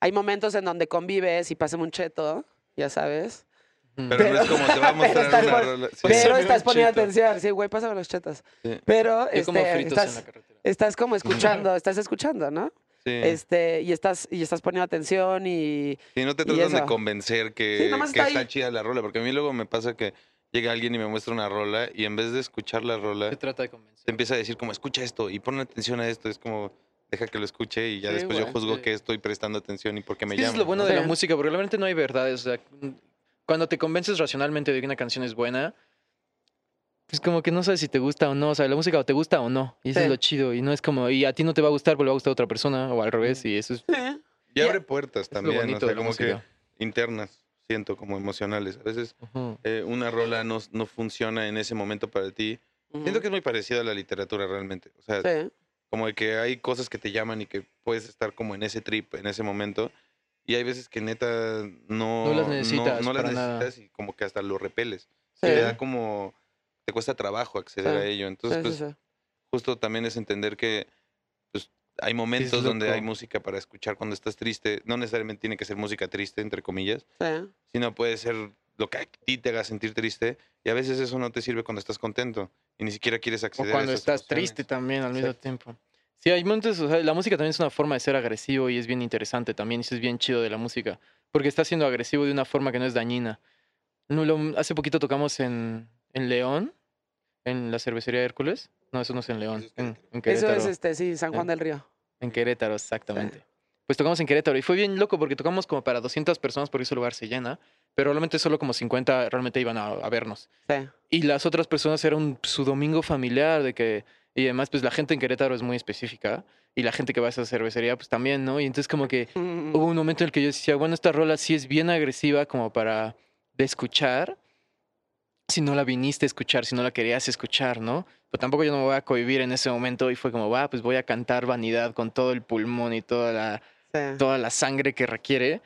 hay momentos en donde convives y pasa un cheto, ya sabes. Pero, no es como te va a pero mostrar estás una pon- rola. Sí. Pero estás poniendo cheto. atención. Sí, güey, pásame los chetos. Sí. Pero como este, fritos en la estás, carretera. estás como escuchando, estás escuchando, ¿no? Sí. Este, y estás, y estás poniendo atención y. Sí, no te y tratan de convencer que, Sí, nomás que está está, chida la rola, porque a mí luego me pasa que llega alguien y me muestra una rola y en vez de escuchar la rola, Se trata de convencer. te empieza a decir como, escucha esto y pon atención a esto, es como, deja que lo escuche y ya Sí, después yo güey. juzgo Sí. que estoy prestando atención y por qué me que eso llama. es lo bueno ¿no? de la Sí. música, porque realmente no hay verdades. O sea, cuando te convences racionalmente de que una canción es buena, pues como que no sabes si te gusta o no. O sea, la música o te gusta o no. Y eso Sí. es lo chido. Y no es como, y a ti no te va a gustar, pero le va a gustar a otra persona, o al revés. Y eso es, Y abre puertas es lo también, bonito o sea, de la como que música. internas, siento, como emocionales. A veces eh, una rola no, no funciona en ese momento para ti. Siento que es muy parecido a la literatura realmente. O sea, Sí. Como de que hay cosas que te llaman y que puedes estar como en ese trip, en ese momento. Y hay veces que neta no, No las necesitas no, las necesitas y como que hasta lo repeles. Sí. Te da como, te cuesta trabajo acceder Sí. a ello. Entonces, Sí, pues justo también es entender que pues, hay momentos donde hay música para escuchar cuando estás triste. No necesariamente tiene que ser música triste, entre comillas, sino puede ser lo que a ti te haga sentir triste. Y a veces eso no te sirve cuando estás contento y ni siquiera quieres O acceder cuando a esas estás emociones. triste también al mismo tiempo. Sí, hay momentos, o sea, la música también es una forma de ser agresivo y es bien interesante también, y eso es bien chido de la música, porque está siendo agresivo de una forma que no es dañina. Hace poquito tocamos en, en León, en la cervecería Hércules. No, eso no es en León, Eso es en, Querétaro. en Eso es este, sí, San Juan del Río. En Querétaro, exactamente. Pues tocamos en Querétaro y fue bien loco porque tocamos como para 200 personas porque ese lugar se llena, pero realmente solo como 50 realmente iban a- a vernos. Sí. Y las otras personas era un, su domingo familiar de que... Y además, pues la gente en Querétaro es muy específica. Y la gente que va a esa cervecería, pues también, ¿no? Y entonces como que Mm, hubo un momento en el que yo decía, bueno, esta rola sí es bien agresiva como para de escuchar. Si no la viniste a escuchar, si no la querías escuchar, ¿no? Pero tampoco yo no me voy a cohibir en ese momento. Y fue como, va, pues voy a cantar vanidad con todo el pulmón y toda la, sí. toda la sangre que requiere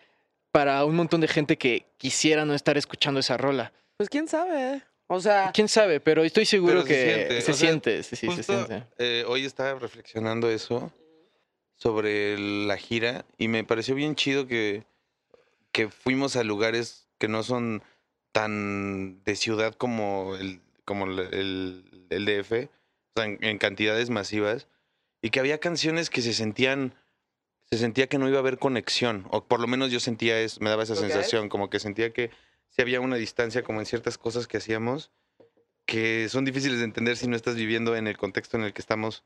para un montón de gente que quisiera no estar escuchando esa rola. Pues quién sabe. O sea, ¿Quién sabe? Pero estoy seguro Pero se que siente, se sea, sí, sí, se siente. eh, hoy estaba reflexionando eso sobre la gira y me pareció bien chido que, que fuimos a lugares que no son tan de ciudad como el, como el, el- el DF, o sea, en, en cantidades masivas, y que había canciones que se sentían, se sentía que no iba a haber conexión, o por lo menos yo sentía eso, me daba esa Ok. sensación, como que sentía que si había una distancia como en ciertas cosas que hacíamos, que son difíciles de entender si no estás viviendo en el contexto en el que estamos.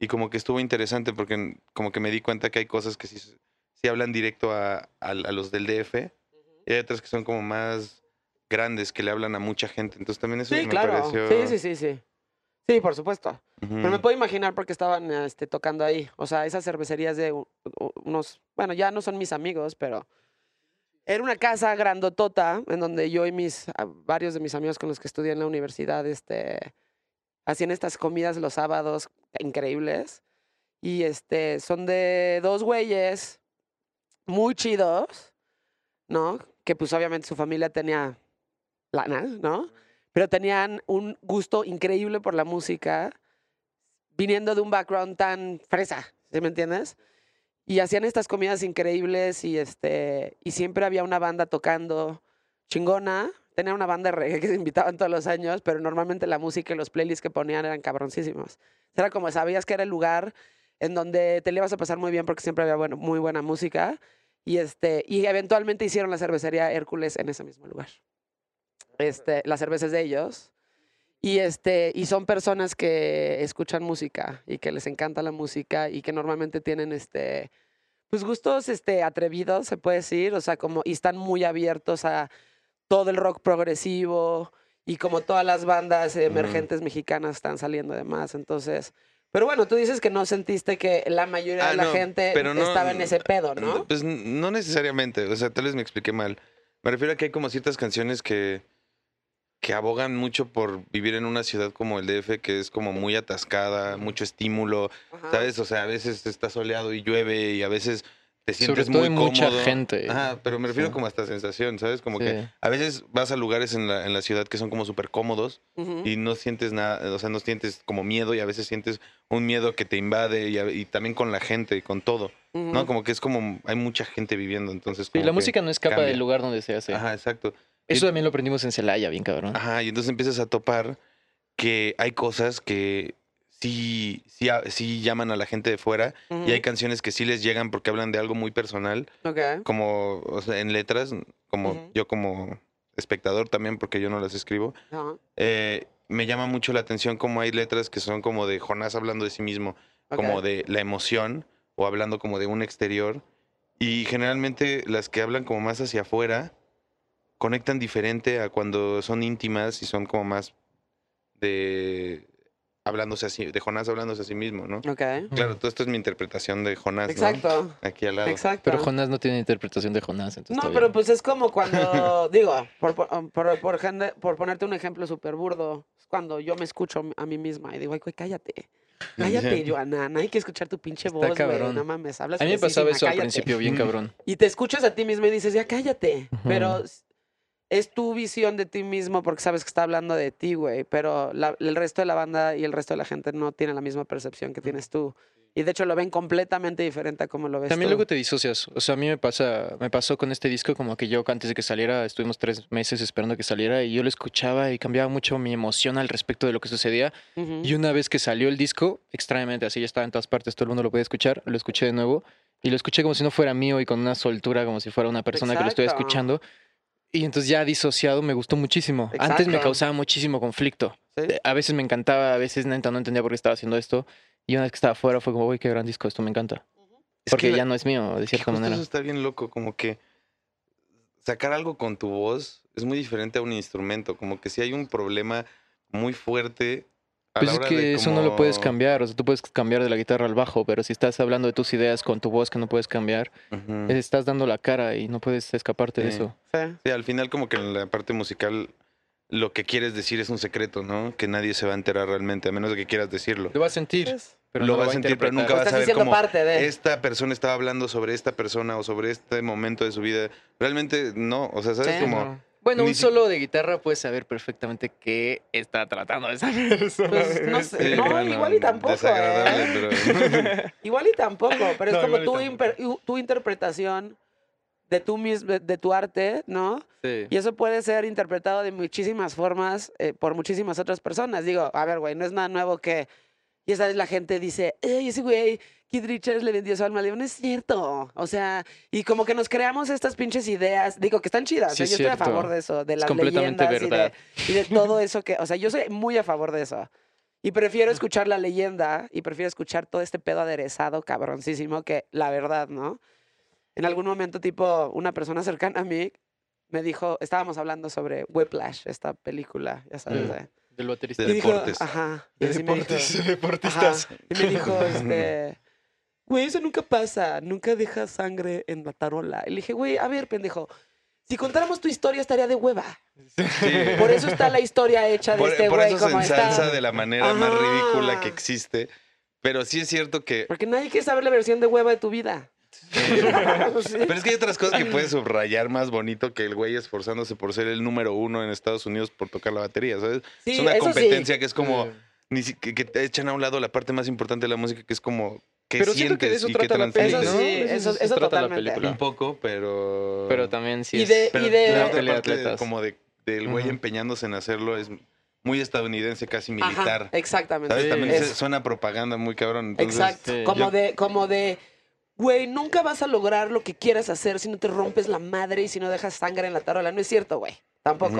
Y como que estuvo interesante porque como que me di cuenta que hay cosas que sí, sí hablan directo a, a- a los del DF y hay otras que son como más grandes, que le hablan a mucha gente. Entonces también eso sí, me claro. pareció... Sí, sí, sí, sí. Sí, por supuesto. Pero me puedo imaginar porque estaban este, tocando ahí. O sea, esas cervecerías de unos, bueno, ya no son mis amigos, pero era una casa grandotota en donde yo y mis varios de mis amigos con los que estudié en la universidad, este, hacían estas comidas los sábados increíbles. Y este, son de dos güeyes muy chidos, ¿no? Que pues obviamente su familia tenía lana, ¿no? Pero tenían un gusto increíble por la música, viniendo de un background tan fresa, ¿sí me entiendes? Y hacían estas comidas increíbles y este y siempre había una banda tocando chingona. Tenían una banda de reggae que se invitaban todos los años, pero normalmente la música y los playlists que ponían eran cabroncísimos. Era como sabías que era el lugar en donde te le ibas a pasar muy bien porque siempre había bueno, muy buena música. Y, este, y eventualmente hicieron la cervecería Hércules en ese mismo lugar. Este, la cerveza es de ellos. Y, este, y son personas que escuchan música y que les encanta la música y que normalmente tienen este, pues gustos este, atrevidos, se puede decir, o sea, como, y están muy abiertos a todo el rock progresivo y como todas las bandas emergentes mexicanas están saliendo de más, entonces... Pero bueno, tú dices que no sentiste que la mayoría Ah, de la no, gente pero no- estaba en ese pedo, ¿no? Pues no necesariamente, o sea, tal vez me expliqué mal. Me refiero a que hay como ciertas canciones que, que abogan mucho por vivir en una ciudad como el DF, que es como muy atascada, mucho estímulo, Ajá. ¿sabes? O sea, a veces está soleado y llueve y a veces te Sobre sientes todo muy hay mucha cómodo. gente. Ajá, pero me refiero Sí. como a esta sensación, ¿sabes? Como Sí. que a veces vas a lugares en la, en la ciudad que son como súper cómodos y no sientes nada, o sea, no sientes como miedo y a veces sientes un miedo que te invade y, a- y también con la gente y con todo. ¿no? Como que es como, hay mucha gente viviendo, entonces... Sí, como la música no escapa cambia. del lugar donde se hace. Ajá, exacto. Eso también lo aprendimos en Celaya, bien cabrón. Ajá, y entonces empiezas a topar que hay cosas que sí, sí, llaman a la gente de fuera y hay canciones que sí les llegan porque hablan de algo muy personal, Ok. como o sea, en letras, como yo como espectador también, porque yo no las escribo, eh, me llama mucho la atención como hay letras que son como de Jonás hablando de sí mismo, como de la emoción o hablando como de un exterior. Y generalmente las que hablan como más hacia afuera conectan diferente a cuando son íntimas y son como más de hablándose así, de Jonás hablándose a sí mismo, ¿no? Ok. Claro, todo esto es mi interpretación de Jonás, ¿no? Exacto. Aquí al lado. Exacto. Pero Jonás no tiene interpretación de Jonás, entonces No, pero pues es como cuando, digo, por, por, por, por gente- por ponerte un ejemplo súper burdo, es cuando yo me escucho a mí misma y digo, ay, güey, cállate. Cállate, Joana, no hay que escuchar tu pinche Está voz, güey, cabrón. no mames, hablas A mí me pasaba eso al principio, bien cabrón. Y te escuchas a ti mismo y dices, ya cállate. Pero es tu visión de ti mismo porque sabes que está hablando de ti, güey. Pero la- el resto de la banda y el resto de la gente no tiene la misma percepción que tienes tú. Y de hecho lo ven completamente diferente a como lo ves También tú. luego te disocias. O sea, a mí me pasa, me pasó con este disco como que yo antes de que saliera, estuvimos tres meses esperando que saliera y yo lo escuchaba y cambiaba mucho mi emoción al respecto de lo que sucedía. Ujú. Y una vez que salió el disco, extrañamente, así ya estaba en todas partes, todo el mundo lo podía escuchar, lo escuché de nuevo y lo escuché como si no fuera mío y con una soltura, como si fuera una persona que lo estuviera Exacto. escuchando. Y entonces ya disociado me gustó muchísimo. Antes me causaba muchísimo conflicto. Sí. Eh, A veces me encantaba, a veces neta no entendía por qué estaba haciendo esto. Y una vez que estaba afuera fue como, uy, qué gran disco, esto me encanta. Es Porque que la- ya no es mío, de que cierta manera. Eso está bien loco, como que sacar algo con tu voz es muy diferente a un instrumento, como que si hay un problema muy fuerte. A Pues es que eso no lo puedes cambiar, o sea, tú puedes cambiar de la guitarra al bajo, pero si estás hablando de tus ideas con tu voz que no puedes cambiar, estás dando la cara y no puedes escaparte de eso. Sí. Sí, al final como que en la parte musical lo que quieres decir es un secreto, ¿no? Que nadie se va a enterar realmente, a menos de que quieras decirlo. Lo vas a sentir, Pues, pero Lo no vas a sentir, pero nunca vas a diciendo cómo parte de... esta persona estaba hablando sobre esta persona o sobre este momento de su vida. Realmente no, o sea, ¿sabes? Sí, como... Ajá. Bueno, Ni un si- solo de guitarra puedes saber perfectamente qué está tratando de saber. Pues, no sé. Sí, no, bueno, igual y tampoco, ¿eh? pero... Igual y tampoco, pero es No, como igual y tu, tampoco. imper- tu interpretación tu, de tu arte, ¿no? Sí. Y eso puede ser interpretado de muchísimas formas eh, por muchísimas otras personas. Digo, a ver, güey, no es nada nuevo que... Y esa vez la gente dice, ¡Ey, ese güey, Keith Richards le vendió su alma. Le digo, no es cierto. O sea, y como que nos creamos estas pinches ideas, digo, que están chidas. Sí, es Yo estoy a favor de eso, de las completamente leyendas y de, verdad. y de todo eso que... O sea, yo soy muy a favor de eso. Y prefiero escuchar la leyenda y prefiero escuchar todo este pedo aderezado, cabroncísimo, que la verdad, ¿no? En algún momento, tipo, una persona cercana a mí me dijo, estábamos hablando sobre Whiplash, esta película, ya sabes. Mm. ¿eh? Del baterista. De dijo, deportes. ajá. De me dijo, deportes, deportistas. ajá, y me dijo, este, güey, eso nunca pasa, nunca dejas sangre en la tarola. Y le dije, güey, a ver, pendejo, si contáramos tu historia estaría de hueva. Por eso está la historia hecha de Por, este por güey eso se como está. ensalza de la manera más Ajá. ridícula que existe. Pero sí es cierto que... Porque nadie quiere saber la versión de hueva de tu vida. Sí. Pero es que hay otras cosas que puedes subrayar más bonito que el güey esforzándose por ser el número uno en Estados Unidos por tocar la batería, ¿sabes? Sí, es una sí. competencia que es como... Ni que, que te echan a un lado la parte más importante de la música, que es como... ¿Qué Pero siento que de sientes eso y qué trata sí, De eso- trata la película. Un poco, pero... Pero también sí Y es... de- Pero y de- la otra parte de- como de, del güey empeñándose en hacerlo es muy estadounidense, casi Ajá, militar. exactamente. ¿Sabes? Sí. También Es- suena propaganda muy cabrón. Entonces, Exacto. sí. Como Yo- de, como de, güey, nunca vas a lograr lo que quieras hacer si no te rompes la madre y si no dejas sangre en la tarola. No es cierto, güey. Tampoco.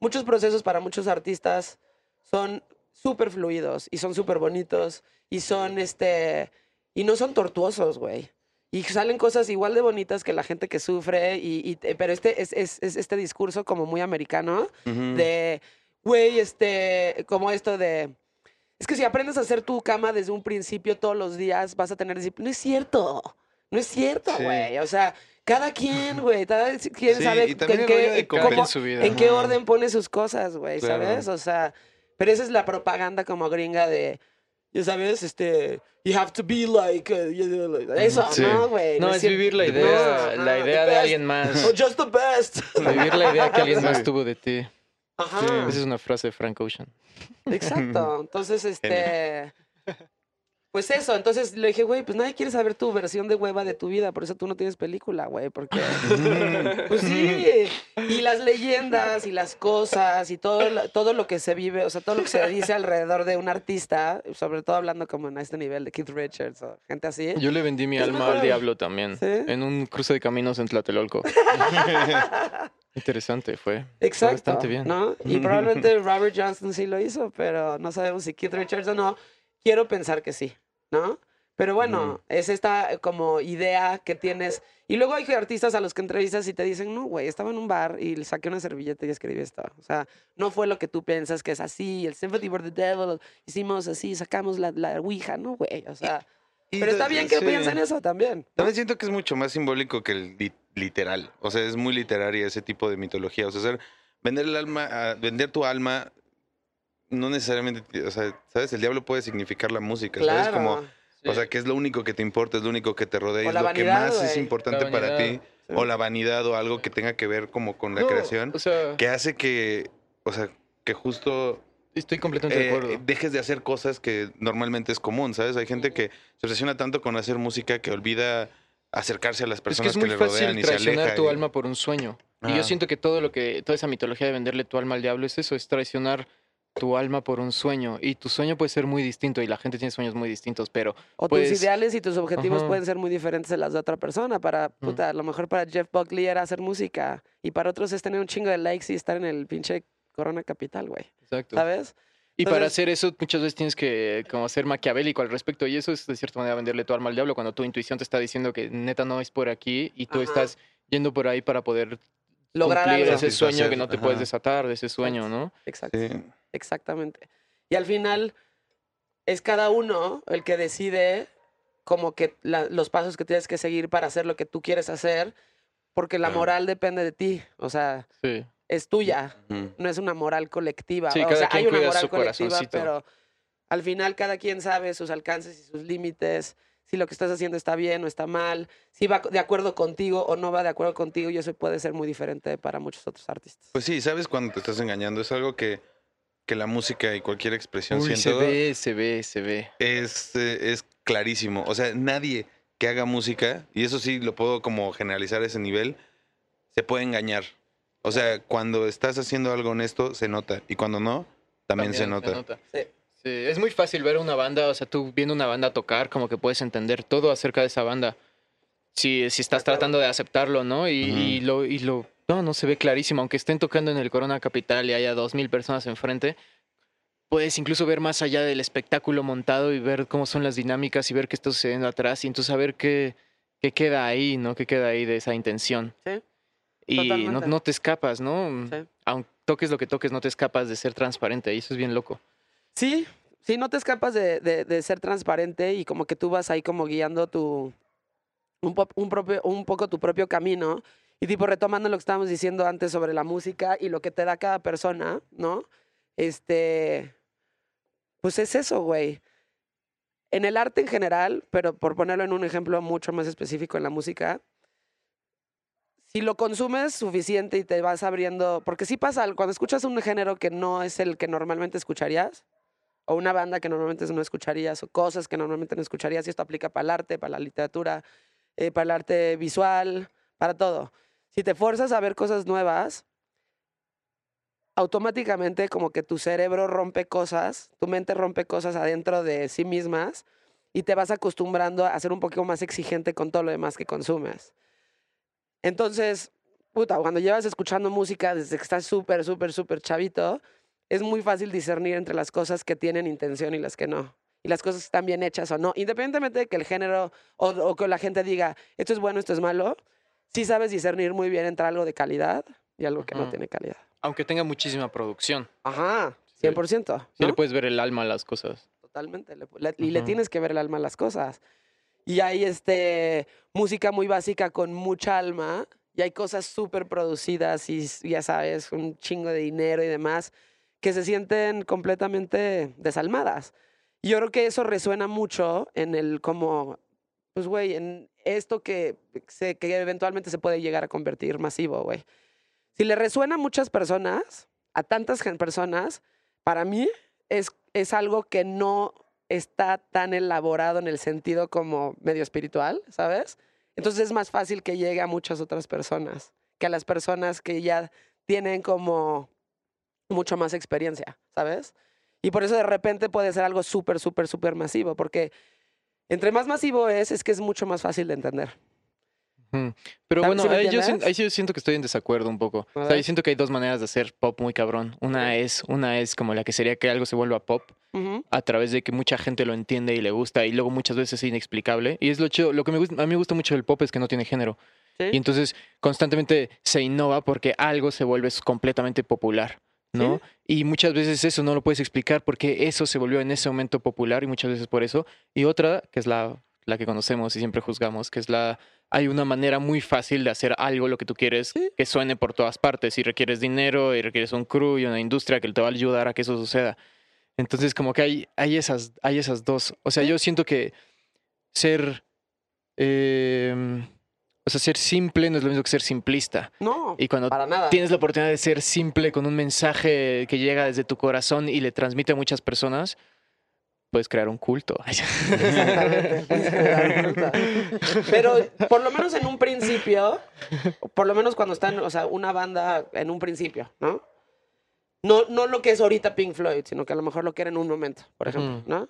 Muchos procesos para muchos artistas son súper fluidos y son súper bonitos y son, este, y no son tortuosos, güey. Y salen cosas igual de bonitas que la gente que sufre, y, y- pero este es, es- es este discurso como muy americano de, güey, este, como esto de, es que si aprendes a hacer tu cama desde un principio todos los días, vas a tener disciplina. No es cierto, no es cierto, Sí. güey. O sea, cada quien, güey, cada quien Sí, sabe en qué, cómo- su vida. en qué orden pone sus cosas, güey, Claro. ¿sabes? O sea, pero esa es la propaganda como gringa de, ya sabes, este, you have to be like, uh, you know, like- eso, Sí. no, güey. No, me es siento- vivir la No, idea, la idea de alguien más. Oh, just the best. Vivir la idea que alguien más Sí. tuvo de ti. Ajá. Esa es una frase de Frank Ocean. Exacto. Entonces, este. Pues eso, entonces le dije, güey, pues nadie quiere saber tu versión de hueva de tu vida, por eso tú no tienes película, güey, porque... pues sí, y las leyendas y las cosas y todo, lo- todo lo que se vive, o sea, todo lo que se dice alrededor de un artista, sobre todo hablando como en este nivel de Keith Richards o gente así. Yo le vendí mi Es alma al diablo también. ¿Sí? En un cruce de caminos en Tlatelolco. Interesante fue. Fue Exacto. bastante bien. ¿no? Y probablemente Robert Johnston sí lo hizo, pero no sabemos si Keith Richards o no. Quiero pensar que sí, ¿no? Pero bueno, es esta como idea que tienes. Y luego hay artistas a los que entrevistas y te dicen, no, güey, estaba en un bar y le saqué una servilleta y escribí esto. O sea, no fue lo que tú piensas que es así, el Sympathy for the Devil, hicimos así, sacamos la, la Ouija, ¿no, güey? O sea, Y pero está bien que sí. piensen eso también. ¿no? También siento que es mucho más simbólico que el li- literal. O sea, es muy literaria ese tipo de mitología. O sea, hacer, vender el alma, a- vender tu alma, no necesariamente, o sea, ¿sabes? El diablo puede significar la música, ¿sabes? Como, o sea, que es lo único que te importa, es lo único que te rodea, es lo que más es importante para ti. O la vanidad o algo que tenga que ver como con la No, creación, O sea, que hace que, o sea, que justo estoy completamente de eh, acuerdo. dejes de hacer cosas que normalmente es común, ¿sabes? Hay gente que se obsesiona tanto con hacer música que olvida acercarse a las Es que personas es que, le rodean y se traicionar aleja. tu y- alma por un sueño. Y yo siento que todo lo que, toda esa mitología de venderle tu alma al diablo es eso, es traicionar tu alma por un sueño. Y tu sueño puede ser muy distinto y la gente tiene sueños muy distintos, pero O Pues, tus ideales y tus objetivos ajá. pueden ser muy diferentes de las de otra persona. Para, puta, a lo mejor para Jeff Buckley era hacer música. Y para otros es tener un chingo de likes y estar en el pinche Corona Capital, güey. exacto. ¿Sabes? Y para hacer eso muchas veces tienes que como ser maquiavélico al respecto y eso es de cierta manera venderle tu alma al diablo cuando tu intuición te está diciendo que neta no es por aquí y tú Ajá. estás yendo por ahí para poder Lograr algo. ese sueño que no te puedes desatar de ese sueño, ¿no? Exacto. Sí. Exactamente. Y al final es cada uno el que decide como que la- los pasos que tienes que seguir para hacer lo que tú quieres hacer, porque la moral depende de ti. O sea, Sí. es tuya. No es una moral colectiva. Sí, o sea, hay una cuida moral su colectiva, corazoncito. pero al final cada quien sabe sus alcances y sus límites, si lo que estás haciendo está bien o está mal, si va de acuerdo contigo o no va de acuerdo contigo, y eso puede ser muy diferente para muchos otros artistas. Pues sí, ¿sabes cuando te estás engañando? Es algo que, que la música y cualquier expresión Uy, se siento ve, se ve, se ve. es, eh, es clarísimo. O sea, nadie que haga música, y eso sí lo puedo como generalizar a ese nivel, se puede engañar. O sea, cuando estás haciendo algo honesto, se nota. Y cuando no, también, se nota. Sí. Sí, es muy fácil ver una banda, o sea, tú viendo una banda tocar, como que puedes entender todo acerca de esa banda. Si, si estás tratando de aceptarlo, ¿no? Y, y lo, y lo, no, no se ve clarísimo, aunque estén tocando en el Corona Capital y haya dos mil personas enfrente, puedes incluso ver más allá del espectáculo montado y ver cómo son las dinámicas y ver qué está sucediendo atrás y entonces saber qué, qué queda ahí, ¿no? ¿Qué queda ahí de esa intención? Sí, Y no, no te escapas, ¿no? Sí. Aunque toques lo que toques, no te escapas de ser transparente y eso es bien loco. Sí, sí, no te escapas de, de- ser transparente y como que tú vas ahí como guiando tu, un, un propio, un poco tu propio camino y tipo retomando lo que estábamos diciendo antes sobre la música y lo que te da cada persona, ¿no? Este, pues es eso, güey. En el arte en general, pero por ponerlo en un ejemplo mucho más específico en la música, si lo consumes suficiente y te vas abriendo, porque sí pasa, cuando escuchas un género que no es el que normalmente escucharías, o una banda que normalmente no escucharías, o cosas que normalmente no escucharías, y esto aplica para el arte, para la literatura, eh, para el arte visual, para todo. Si te fuerzas a ver cosas nuevas, automáticamente como que tu cerebro rompe cosas, tu mente rompe cosas adentro de sí mismas y te vas acostumbrando a ser un poquito más exigente con todo lo demás que consumes. Entonces, puta, cuando llevas escuchando música desde que estás súper, súper, súper chavito, es muy fácil discernir entre las cosas que tienen intención y las que no. Y las cosas están bien hechas o no. Independientemente de que el género o, o que la gente diga, esto es bueno, esto es malo, sí sabes discernir muy bien entre algo de calidad y algo que no Ujú. tiene calidad. Aunque tenga muchísima producción. Ajá, Sí. 100%. Sí le ¿no? puedes ver el alma a las cosas. Totalmente. le- le- y le tienes que ver el alma a las cosas. Y hay este, música muy básica con mucha alma. Y hay cosas súper producidas y ya sabes, un chingo de dinero y demás, que se sienten completamente desalmadas. Y yo creo que eso resuena mucho en el como, pues, güey, en esto que, que eventualmente se puede llegar a convertir masivo, güey. Si le resuena a muchas personas, a tantas personas, para mí es, es algo que no está tan elaborado en el sentido como medio espiritual, ¿sabes? Entonces es más fácil que llegue a muchas otras personas que a las personas que ya tienen como mucho más experiencia, ¿sabes? Y por eso de repente puede ser algo súper, súper, súper masivo, porque entre más masivo es, es que es mucho más fácil de entender. Pero ¿Sabes bueno, si ahí yo, ahí sí yo siento que estoy en desacuerdo un poco. O sea, yo siento que hay dos maneras de hacer pop muy cabrón. Una es, una es como la que sería que algo se vuelva pop a través de que mucha gente lo entiende y le gusta y luego muchas veces es inexplicable. Y es lo chido, lo que me gusta, a mí me gusta mucho del pop es que no tiene género. ¿Sí? Y entonces constantemente se innova porque algo se vuelve completamente popular, ¿no? Y muchas veces eso no lo puedes explicar porque eso se volvió en ese momento popular y muchas veces por eso. Y otra, que es la, la que conocemos y siempre juzgamos, que es la... Hay una manera muy fácil de hacer algo lo que tú quieres Sí. que suene por todas partes. Y requieres dinero y requieres un crew y una industria que te va a ayudar a que eso suceda. Entonces como que hay, hay, esas, hay esas dos. O sea, yo siento que ser... em, o sea, ser simple no es lo mismo que ser simplista. No, Y cuando para nada. tienes la oportunidad de ser simple con un mensaje que llega desde tu corazón y le transmite a muchas personas, puedes crear un culto. Exactamente, puedes generar un culto. Pero por lo menos en un principio, por lo menos cuando están, o sea, una banda en un principio, ¿no? No, no lo que es ahorita Pink Floyd, sino que a lo mejor lo que era en un momento, por ejemplo. ¿no?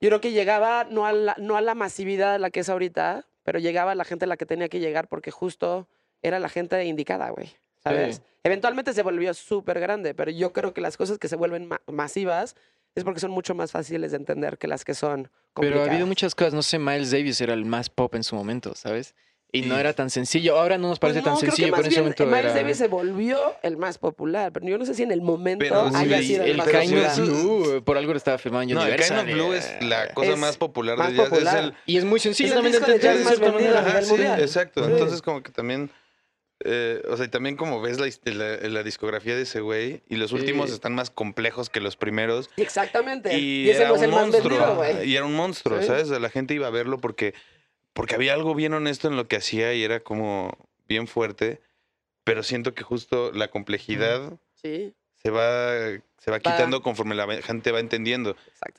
Yo creo que llegaba no a, la, no a la masividad a la que es ahorita, pero llegaba la gente a la que tenía que llegar porque justo era la gente indicada, güey. ¿Sabes? Sí. Eventualmente se volvió súper grande, pero yo creo que las cosas que se vuelven ma- masivas es porque son mucho más fáciles de entender que las que son Pero ha habido complicadas. muchas cosas, no sé, Miles Davis era el más pop en su momento, ¿sabes? Y no Sí. era tan sencillo. Ahora no nos parece Pues no, tan sencillo, pero en ese momento Miles era... Davis se volvió el más popular, pero yo no sé si en el momento Pero sí, haya el- sido el, el más sí, popular. Blue, por algo lo estaba firmando en No, el Kind of Blue es la cosa Es más popular más del jazz. popular. Es el, Y es muy sencillo Es el también disco de entender jazz de más cierta vendido a manera. nivel Ajá, sí, mundial. exacto. Sí. Entonces, como que también. eh, o sea, y también como ves la, la, la discografía de ese güey, y los Sí. últimos están más complejos que los primeros. Exactamente. Y, Y, ese era no es el un más monstruo. vendido, güey. y era un monstruo, Sí. ¿sabes? O sea, la gente iba a verlo porque, porque había algo bien honesto en lo que hacía y era como bien fuerte. Pero siento que justo la complejidad Sí, se va, se va Va. quitando conforme la gente va entendiendo.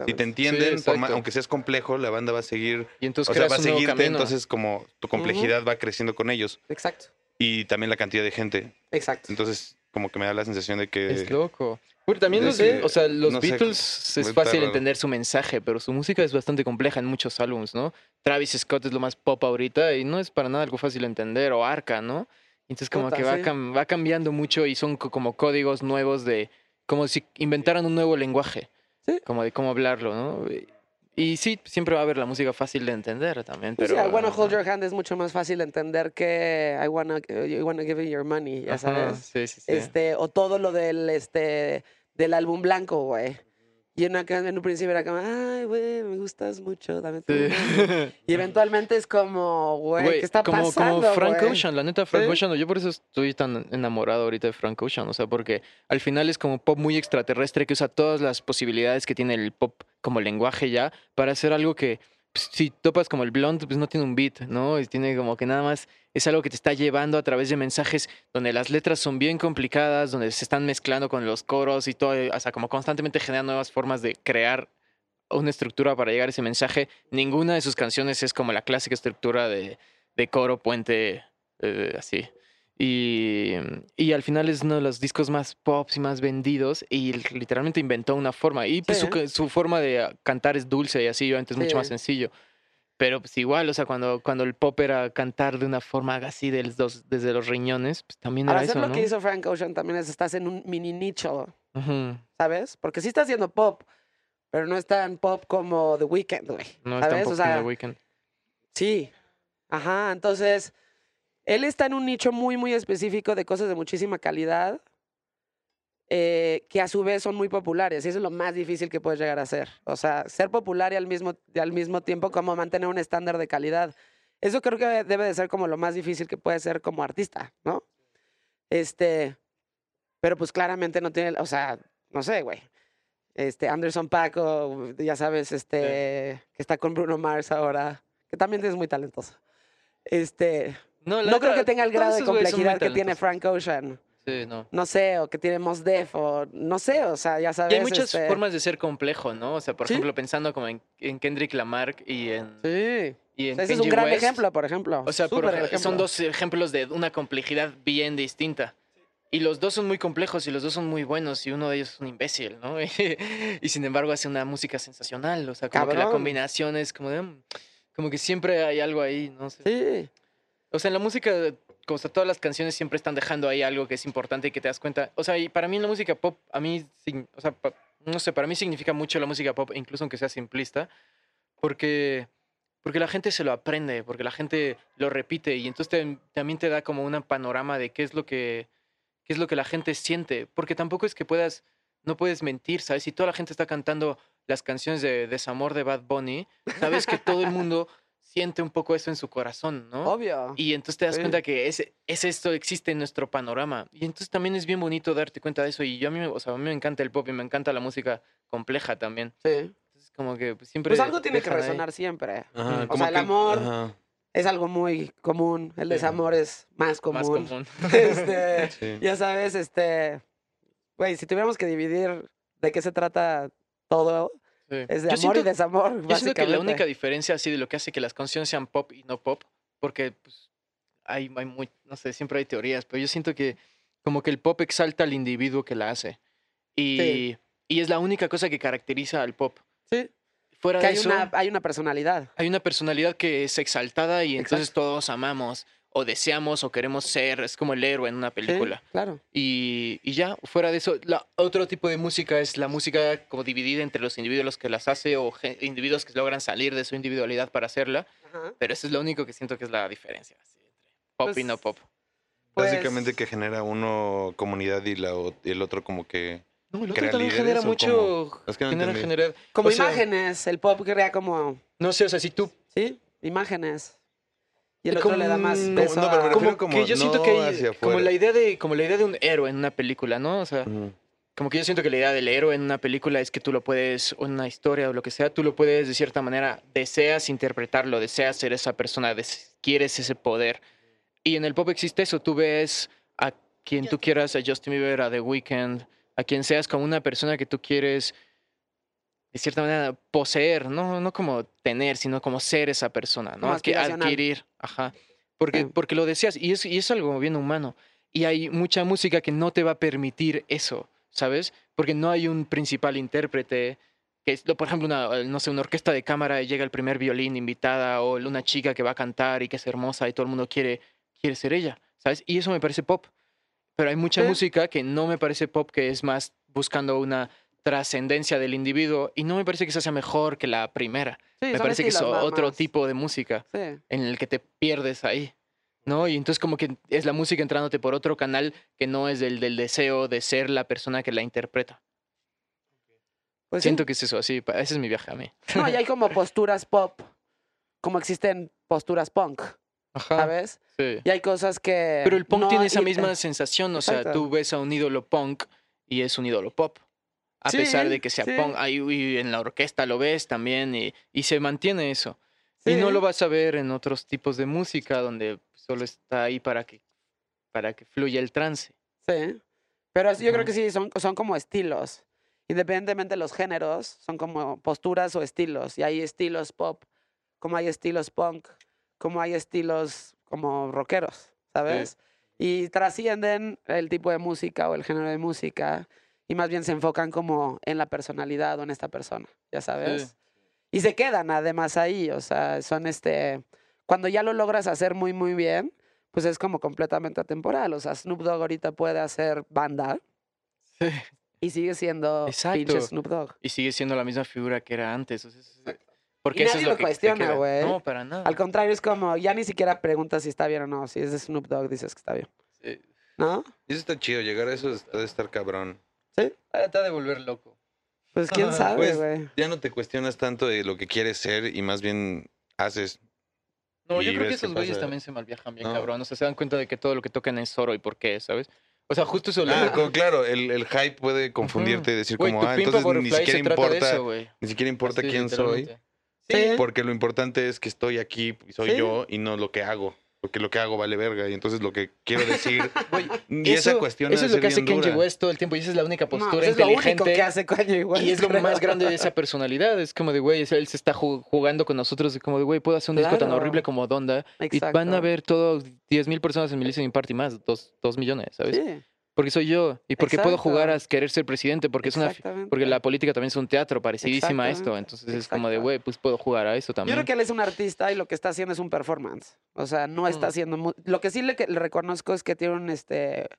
Si te entienden, por exacto. aunque seas complejo, la banda va a seguir. Y entonces o sea, va a seguirte, camino. entonces como tu complejidad va creciendo con ellos. Exacto, Y también la cantidad de gente. exacto. Entonces, como que me da la sensación de que. Es loco. Pero también los de, que- o sea, los no sé, Beatles es está fácil raro. entender su mensaje, pero su música es bastante compleja en muchos álbumes, ¿no? Travis Scott es lo más pop ahorita y no es para nada algo fácil de entender, o Arca, ¿no? Entonces como Puta, que va, sí. cam- va cambiando mucho y son co- como códigos nuevos de, como si inventaran un nuevo lenguaje, Sí. como de cómo hablarlo, ¿no? Y- sí, siempre va a haber la música fácil de entender también, pero... sí, I wanna hold your hand es mucho más fácil de entender que I wanna, I wanna give you your money, ya Ajá, sabes. Sí, sí, sí. Este, o todo lo del, este, del álbum blanco, güey. Y en, un principio era como, ay, güey, me gustas mucho, dame tu Sí. mano". Y eventualmente es como, güey, ¿qué está como, pasando, Como Frank? Ocean, la neta, Frank Sí. Ocean, yo por eso estoy tan enamorado ahorita de Frank Ocean, o sea, porque al final es como pop muy extraterrestre que usa todas las posibilidades que tiene el pop como lenguaje ya para hacer algo que pues, si topas como el blonde, pues no tiene un beat, ¿no? Y tiene como que nada más es algo que te está llevando a través de mensajes donde las letras son bien complicadas, donde se están mezclando con los coros y todo, o sea, como constantemente generan nuevas formas de crear una estructura para llegar a ese mensaje. Ninguna de sus canciones es como la clásica estructura de, de coro, puente, eh, así. Y, y al final es uno de los discos más pops y más vendidos y literalmente inventó una forma. Y pues, Sí. su, su forma de cantar es dulce y así, obviamente es mucho más Sí. sencillo. Pero pues igual, o sea, cuando, cuando el pop era cantar de una forma así de los desde los riñones, pues también Al era hacer eso, lo ¿no? que hizo Frank Ocean también es estás en un mini nicho, Ujú. ¿sabes? Porque sí está haciendo pop, pero no es tan pop como The Weeknd, güey. No es ¿Sabes? tampoco O sea, como The Weeknd. Sí. Ajá, entonces, él está en un nicho muy, muy específico de cosas de muchísima calidad, eh, que a su vez son muy populares, y eso es lo más difícil que puedes llegar a ser. O sea, ser popular y al mismo, y al mismo tiempo como mantener un estándar de calidad. Eso creo que debe de ser como lo más difícil que puede ser como artista, ¿no? Este, pero pues claramente no tiene, o sea, no sé, güey. Este, Anderson Paco, ya sabes, este, que está con Bruno Mars ahora, que también es muy talentoso. Este, No, creo que tenga el grado de complejidad que tiene. Frank Ocean. Sí, no. No sé, o que tiene Mos Def, o no sé, o sea, ya sabes. Y hay muchas este, formas de ser complejo, ¿no? O sea, por Sí. ejemplo, pensando como en, en Kendrick Lamar y en, Sí. y en Ese es un gran West. ejemplo, por ejemplo. O sea, por ejemplo. son dos ejemplos de una complejidad bien distinta. Y los dos son muy complejos y los dos son muy buenos y uno de ellos es un imbécil, ¿no? y sin embargo hace una música sensacional. O sea, como que la combinación es como de... mm, Como que siempre hay algo ahí, no sé. Sí. O sea, en la música, como sea, todas las canciones siempre están dejando ahí algo que es importante y que te das cuenta. O sea, y para mí la música pop, a mí, o sea, no sé, para mí significa mucho la música pop, incluso aunque sea simplista, porque, porque la gente se lo aprende, porque la gente lo repite y entonces te- también te da como un panorama de qué es lo que, qué es lo que la gente siente, porque tampoco es que puedas, no puedes mentir, ¿sabes? Si toda la gente está cantando las canciones de Desamor de Bad Bunny, sabes que todo el mundo siente un poco eso en su corazón, ¿no? Obvio. Y entonces te das Sí. cuenta que es, es esto existe en nuestro panorama. Y entonces también es bien bonito darte cuenta de eso. Y yo a mí, me- o sea, a mí me encanta el pop y me encanta la música compleja también. Sí. Entonces como que pues, siempre... Pues algo tiene que ahí. resonar siempre. Ajá, O como sea, el que- amor ajá, Es algo muy común. El Sí. desamor es más común. Más común. Este, sí. ya sabes, este. Güey, si tuviéramos que dividir de qué se trata todo, Sí. es de Yo amor siento- y desamor. Yo siento que la única diferencia así de lo que hace que las canciones sean pop y no pop, porque pues, hay, hay muy, no sé, siempre hay teorías, pero yo siento que como que el pop exalta al individuo que la hace. Y, Sí. y es la única cosa que caracteriza al pop. Sí. Fuera Que de hay eso, una, hay una personalidad. hay una personalidad que es exaltada y entonces todos amamos o deseamos o queremos ser, es como el héroe en una Sí, película. claro. Y, y ya, fuera de eso, la, otro tipo de música es la música como dividida entre los individuos que las hace o individuos que logran salir de su individualidad para hacerla. Pero eso es lo único que siento que es la diferencia así, entre pop y Pues, no pop. Pues, Básicamente que genera uno comunidad y, la, el otro como que... No, el otro ¿Crea también genera mucho. Es que no genera, Como o sea, imágenes. El pop crea como. No sé, o sea, si tú. Sí, imágenes. Y el otro Como- le da más peso no, pero me Como, como que yo siento que hay- como la idea de como la idea de un héroe en una película, ¿no? O sea, como que yo siento que la idea del héroe en una película es que tú lo puedes, o en una historia o lo que sea, tú lo puedes de cierta manera, deseas interpretarlo, deseas ser esa persona, des- quieres ese poder. Y en el pop existe eso, tú ves a quien tú quieras, a Justin Bieber, a The Weeknd, a quien seas como una persona que tú quieres, de cierta manera, poseer, no, no como tener, sino como ser esa persona, ¿no? Aspiracional. adquirir, ajá. Porque, Sí. porque lo deseas y es, y es algo bien humano. Y hay mucha música que no te va a permitir eso, ¿sabes? Porque no hay un principal intérprete. Que es, por ejemplo, una, no sé, una orquesta de cámara y llega el primer violín invitada o una chica que va a cantar y que es hermosa y todo el mundo quiere, quiere ser ella, ¿sabes? Y eso me parece pop. Pero hay mucha Sí. música que no me parece pop, que es más buscando una trascendencia del individuo y no me parece que esa sea mejor que la primera. Sí, me parece que es otro tipo de música Sí. en el que te pierdes ahí, ¿no? Y entonces como que es la música entrándote por otro canal que no es del, del deseo de ser la persona que la interpreta. Pues sí. Siento que es eso, así, ese es mi viaje a mí. No, y hay como posturas pop, como existen posturas punk, Ajá. ¿sabes? sí. Y hay cosas que. Pero el punk no tiene esa misma sensación, o sea, Exacto. tú ves a un ídolo punk y es un ídolo pop. A Sí, pesar de que sea sí. punk, ahí y en la orquesta lo ves también y, y se mantiene eso. Y no Sí. lo vas a ver en otros tipos de música donde solo está ahí para que, para que fluya el trance. Sí. Pero yo creo que sí, son, son como estilos. Independientemente de los géneros, son como posturas o estilos. Y hay estilos pop, como hay estilos punk, como hay estilos como rockeros, ¿sabes? Y trascienden el tipo de música o el género de música y más bien se enfocan como en la personalidad o en esta persona, ya sabes. Y se quedan además ahí, o sea, son este, cuando ya lo logras hacer muy, muy bien, pues es como completamente atemporal. O sea, Snoop Dogg ahorita puede hacer banda Sí. y sigue siendo Exacto. pinche Snoop Dogg. Y sigue siendo la misma figura que era antes. o sea, es- porque Y eso nadie es lo, lo que cuestiona, güey. No, para nada. Al contrario, es como, ya ni siquiera preguntas si está bien o no. Si es de Snoop Dogg, dices que está bien. Sí. ¿No? Y eso está chido, llegar a eso está de estar cabrón. Trata de volver loco. Pues quién sabe, pues, güey. Ya no te cuestionas tanto de lo que quieres ser y más bien haces. No, yo creo que esos güeyes también se malviajan bien, No. cabrón. O sea, se dan cuenta de que todo lo que tocan es oro y por qué, ¿sabes? O sea, justo eso. Ah, claro, el, el hype puede confundirte y decir como, ah, entonces ni siquiera importa, eso, ni siquiera importa Así, quién soy. Sí. porque lo importante es que estoy aquí y soy Sí. yo y no lo que hago, porque lo que hago vale verga y entonces lo que quiero decir y esa cuestión eso es lo que hace Kanye. West todo el tiempo y esa es la única No, postura pues es lo único inteligente. que hace Kanye West, Y es lo más grande de esa personalidad. Es como de, güey, él se está ju- jugando con nosotros. como de, güey, puedo hacer un disco tan horrible como Donda. Y van a ver todo 10 mil personas en mi listening party más, dos, dos millones, ¿sabes? Sí, Porque soy yo. Y porque puedo jugar a querer ser presidente. Porque es una. Porque la política también es un teatro parecidísima a esto. Entonces es como de, güey, pues puedo jugar a eso Yo también. creo que él es un artista y lo que está haciendo es un performance. O sea, no está Mm. haciendo... mu- Lo que sí le, reconozco es que tiene un, este...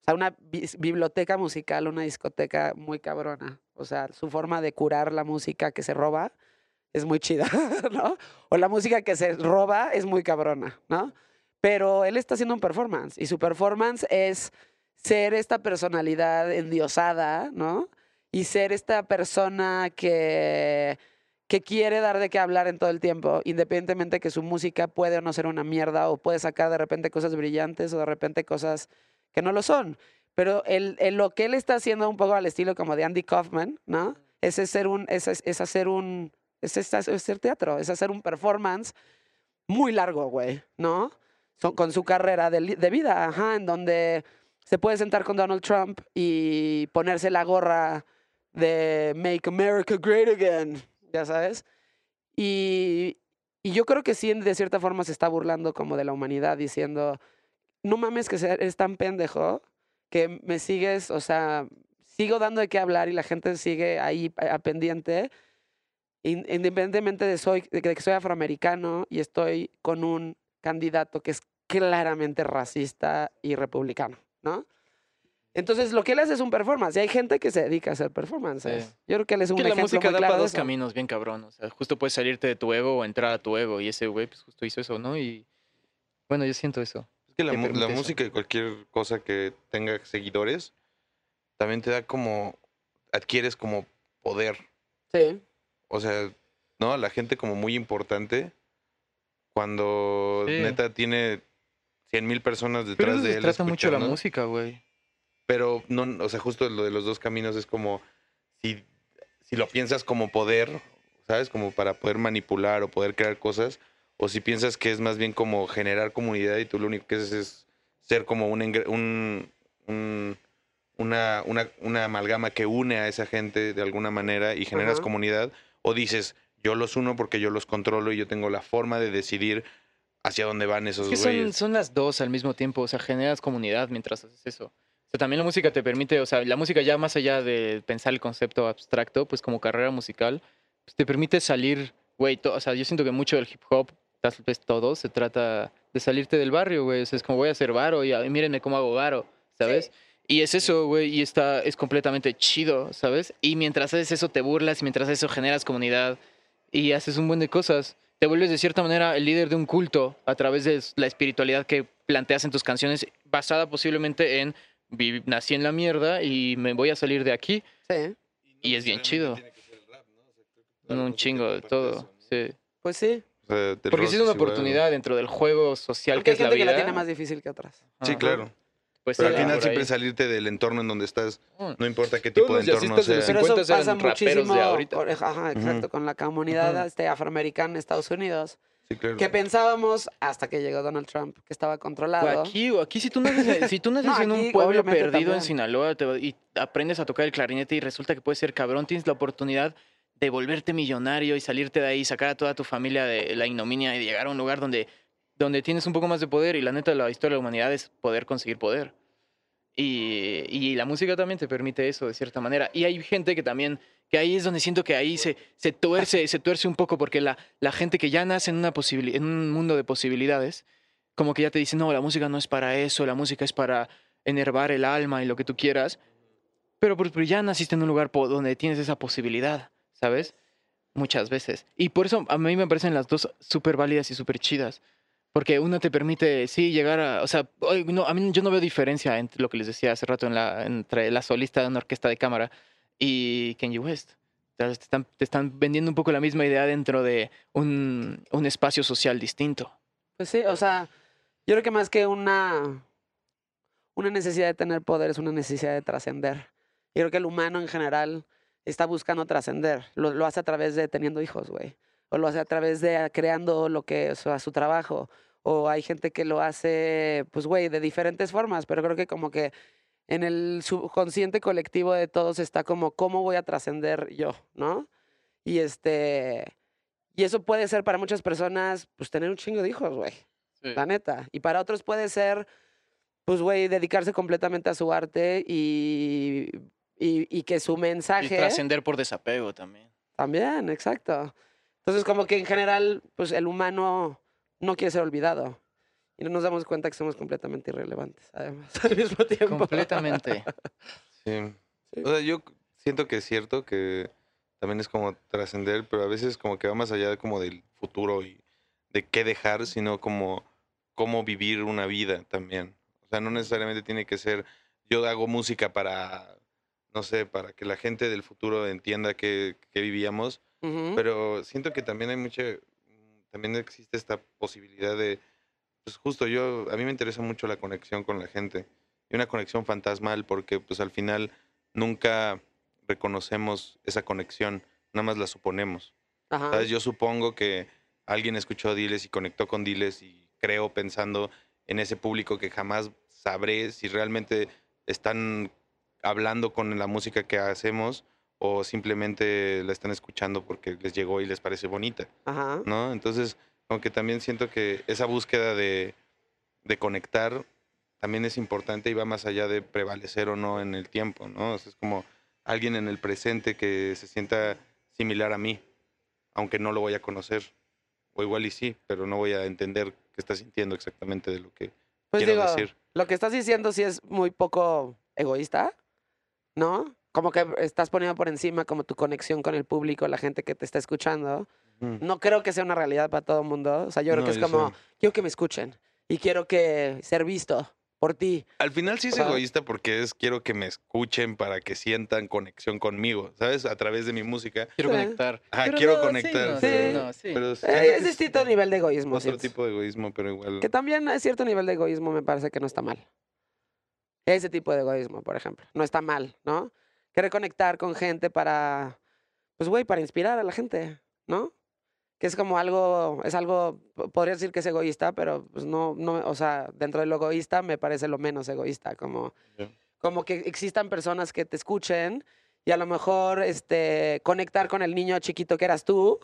O sea, una biblioteca musical, una discoteca muy cabrona. O sea, su forma de curar la música que se roba es muy chida, ¿no? O la música que se roba es muy cabrona, ¿no? Pero él está haciendo un performance y su performance es ser esta personalidad endiosada, ¿no? Y ser esta persona que, que quiere dar de qué hablar en todo el tiempo, independientemente que su música puede o no ser una mierda o puede sacar de repente cosas brillantes o de repente cosas que no lo son. Pero el, el- lo que él está haciendo un poco al estilo como de Andy Kaufman, ¿no? Es, ser un, es, es- hacer un, es, es- hacer teatro, es hacer un performance muy largo, güey, ¿no? Son, con su carrera de, de vida, ajá, en donde se puede sentar con Donald Trump y ponerse la gorra de Make America Great Again, ya sabes. Y, y yo creo que sí, de cierta forma se está burlando como de la humanidad, diciendo, no mames que eres tan pendejo que me sigues, o sea, sigo dando de qué hablar y la gente sigue ahí a, a pendiente, in- independientemente de, soy, de que soy afroamericano y estoy con un candidato que es claramente racista y republicano, ¿no? Entonces, lo que él hace es un performance. Y hay gente que se dedica a hacer performances. Sí. Yo creo que él es Es un que la ejemplo música muy da claro para dos eso. caminos bien cabrón. O sea, justo puedes salirte de tu ego o entrar a tu ego. Y ese güey, pues justo hizo eso, ¿no? Y bueno, yo siento eso. Es que la, la música y cualquier cosa que tenga seguidores también te da como adquieres como poder. Sí. O sea, ¿no? La gente como muy importante cuando Sí. neta tiene 100 mil personas Pero detrás eso de se él. trata mucho la música, güey. Pero no, o sea, justo lo de los dos caminos es como si, si lo piensas como poder, ¿sabes? Como para poder manipular o poder crear cosas, o si piensas que es más bien como generar comunidad y tú lo único que haces es ser como un, un, un- una, una, una amalgama que une a esa gente de alguna manera y generas comunidad, o dices, yo los uno porque yo los controlo y yo tengo la forma de decidir hacia dónde van esos Es que son, las dos al mismo tiempo, o sea, generas comunidad mientras haces eso. O sea, también la música te permite, o sea, la música ya más allá de pensar el concepto abstracto, pues como carrera musical, pues te permite salir, güey, o sea, yo siento que mucho del hip hop, tal vez todo, se trata de salirte del barrio, güey, o sea, es como voy a hacer varo y, y mírenme cómo hago varo, ¿sabes? Y es eso, güey, y está, es completamente chido, ¿sabes? Y mientras haces eso te burlas y mientras haces eso generas comunidad y haces un buen de cosas. Te vuelves de cierta manera el líder de un culto a través de la espiritualidad que planteas en tus canciones, basada posiblemente en "Vi- nací en la mierda y me voy a salir de aquí. Sí. Y es bien chido. Un chingo de todo. Sí. Pues sí. O sea, del Porque sí es una igual. oportunidad dentro del juego social Porque que hay es la gente que vida. la tiene más difícil que otras. Sí, Ajá. claro. Pues Pero al final siempre ahí. salirte del entorno en donde estás, Mm. no importa qué Todos tipo de entorno sea. Pero eso 50 pasa de muchísimo ahorita. ajá, exacto, con la comunidad este, afroamericana en Estados Unidos. Sí, claro. Que pensábamos, hasta que llegó Donald Trump, que estaba O controlado. Aquí, o aquí si tú naces, si tú naces No, en un pueblo perdido en. Sinaloa te y aprendes a tocar el clarinete y resulta que puedes ser cabrón, tienes la oportunidad de volverte millonario y salirte de ahí, sacar a toda tu familia de la ignominia y llegar a un lugar donde, donde tienes un poco más de poder y la neta la historia de la humanidad es poder conseguir poder. Y, y la música también te permite eso de cierta manera. Y hay gente que también, que ahí es donde siento que ahí se, se tuerce, se tuerce un poco porque la, la gente que ya nace en, una en un mundo de posibilidades, como que ya te dice, no, la música no es para eso, la música es para enervar el alma y lo que tú quieras. Pero, pues, pero ya naciste en un lugar donde tienes esa posibilidad, ¿sabes? Muchas veces. Y por eso a mí me parecen las dos súper válidas y súper chidas. Porque una te permite, sí, llegar a... O sea, no, a mí yo no veo diferencia entre lo que les decía hace rato en la, entre la solista de una orquesta de cámara y Kanye West. Te están, te están vendiendo un poco la misma idea dentro de un, un espacio social distinto. Pues sí, o sea, yo creo que más que una, una necesidad de tener poder es una necesidad de trascender. Y creo que el humano en general está buscando trascender. Lo, hace a través de teniendo hijos, güey. O lo hace a través de creando lo que o su trabajo. O hay gente que lo hace, pues, güey, de diferentes formas. Pero creo que como que en el subconsciente colectivo de todos está como, ¿cómo voy a trascender yo? ¿No? Y este... Y eso puede ser para muchas personas, pues, tener un chingo de hijos, güey. Sí. La neta. Y para otros puede ser, pues, güey, dedicarse completamente a su arte y, y, y que su Y mensaje... trascender por desapego también. También, exacto. Entonces, como que en general, pues el humano no quiere ser olvidado. Y no nos damos cuenta que somos completamente irrelevantes, además, al mismo tiempo. Completamente. Sí. Sí. O sea, yo siento que es cierto que también es como trascender, pero a veces como que va más allá como del futuro y de qué dejar, sino como cómo vivir una vida también. O sea, no necesariamente tiene que ser yo hago música para, no sé, para que la gente del futuro entienda que, que vivíamos, pero siento que también hay mucha, también existe esta posibilidad de, pues justo yo, a mí me interesa mucho la conexión con la gente y una conexión fantasmal porque pues al final nunca reconocemos esa conexión, nada más la suponemos. Ajá. ¿Sabes? Yo supongo que alguien escuchó Diles y conectó con Diles y creo pensando en ese público que jamás sabré si realmente están hablando con la música que hacemos o simplemente la están escuchando porque les llegó y les parece bonita, Ajá. ¿no? Entonces, como que también siento que esa búsqueda de, de conectar también es importante y va más allá de prevalecer o no en el tiempo, ¿no? O sea, es como alguien en el presente que se sienta similar a mí, aunque no lo voy a conocer. O igual y sí, pero no voy a entender qué está sintiendo exactamente de lo que Pues quiero digo, decir. lo que estás diciendo sí es muy poco egoísta, ¿no? Como que estás poniendo por encima como tu conexión con el público, la gente que te está escuchando. Ujú. No creo que sea una realidad para todo el mundo. O sea, yo creo No, que es como, sé. quiero que me escuchen y quiero que ser visto por ti. Al final sí es Ajá. egoísta porque es quiero que me escuchen para que sientan conexión conmigo, ¿sabes? A través de mi música. Quiero Sí. conectar. Pero quiero no, conectar. no, Sí. sí, no, sí. Pero Eh, es distinto nivel de egoísmo. Otro siento. tipo de egoísmo, pero igual. Que también hay cierto nivel de egoísmo, me parece que no está mal. Ese tipo de egoísmo, por ejemplo, no está mal, ¿no? Querer conectar con gente para, pues, güey, para inspirar a la gente, ¿no? Que es como algo, es algo, po- podría decir que es egoísta, pero pues no, no, o sea, dentro de lo egoísta me parece lo menos egoísta, como, Ya. como que existan personas que te escuchen y a lo mejor, este, conectar con el niño chiquito que eras tú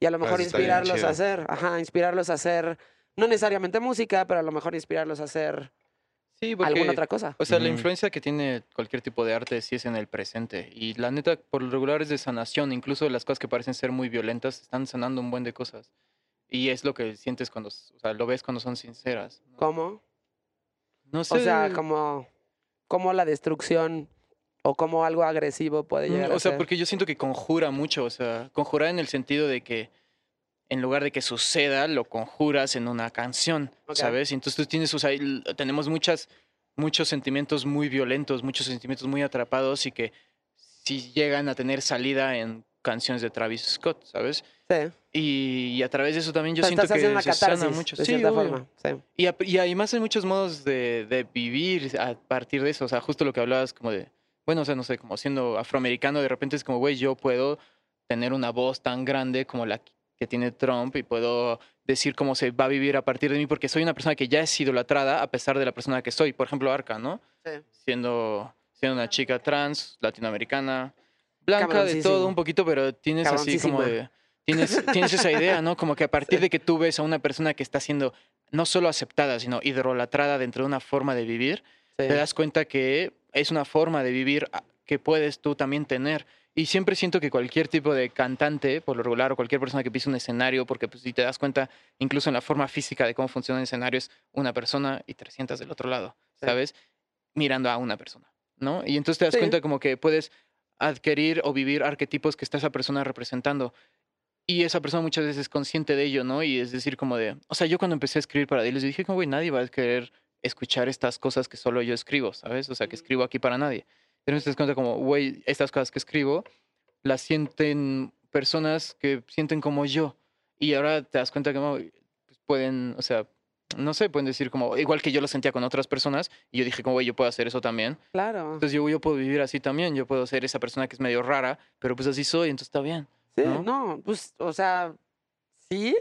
y a lo mejor está bien inspirarlos a hacer, ajá, inspirarlos a hacer, no necesariamente música, pero a lo mejor inspirarlos a hacer Sí, porque, alguna otra cosa. o sea, la influencia que tiene cualquier tipo de arte sí es en el presente. Y la neta, por lo regular es de sanación. Incluso las cosas que parecen ser muy violentas están sanando un buen de cosas. Y es lo que sientes cuando, o sea, lo ves cuando son sinceras. ¿no? ¿Cómo? No sé. O sea, como, como la destrucción o como algo agresivo puede Mm, llegar a O sea, ser. porque yo siento que conjura mucho, o sea, conjurar en el sentido de que en lugar de que suceda, lo conjuras en una canción, Ok. ¿sabes? Y entonces tú tienes, o sea, tenemos muchas, muchos sentimientos muy violentos, muchos sentimientos muy atrapados y que sí llegan a tener salida en canciones de Travis Scott, ¿sabes? Sí. Y, y a través de eso también yo O sea, siento que se sana mucho. de Sí, cierta forma. Sí. Y, además hay muchos modos de, de vivir a partir de eso. O sea, justo lo que hablabas como de, bueno, o sea, no sé, como siendo afroamericano, de repente es como, güey, yo puedo tener una voz tan grande como la que tiene Trump y puedo decir cómo se va a vivir a partir de mí porque soy una persona que ya es idolatrada a pesar de la persona que soy. Por ejemplo, Arca, ¿no? Sí. Siendo, siendo una chica trans, latinoamericana, blanca de todo un poquito, pero tienes así como de... Tienes, tienes esa idea, ¿no? Como que a partir de que tú ves a una persona que está siendo no solo aceptada, sino idolatrada dentro de una forma de vivir, Sí. te das cuenta que es una forma de vivir a- que puedes tú también tener. Y siempre siento que cualquier tipo de cantante, por lo regular, o cualquier persona que pise un escenario, porque pues, si te das cuenta, incluso en la forma física de cómo funciona un escenario, es una persona y 300 del otro lado, Sí. ¿sabes? Mirando a una persona, ¿no? Y entonces te das Sí. cuenta como que puedes adquirir o vivir arquetipos que está esa persona representando. Y esa persona muchas veces es consciente de ello, ¿no? Y es decir, como de, o sea, yo cuando empecé a escribir para Diles, dije, como, güey, nadie va a querer escuchar estas cosas que solo yo escribo, ¿sabes? O sea, que escribo aquí para nadie. Pero te das cuenta como, güey, estas cosas que escribo las sienten personas que sienten como yo. Y ahora te das cuenta que no, pues, pueden, o sea, no sé, pueden decir como, igual que yo lo sentía con otras personas, y yo dije como, güey, yo puedo hacer eso también. Claro. Entonces yo, yo puedo vivir así también, yo puedo ser esa persona que es medio rara, pero pues así soy, entonces está bien. Sí, ¿no? no, pues, o sea, sí.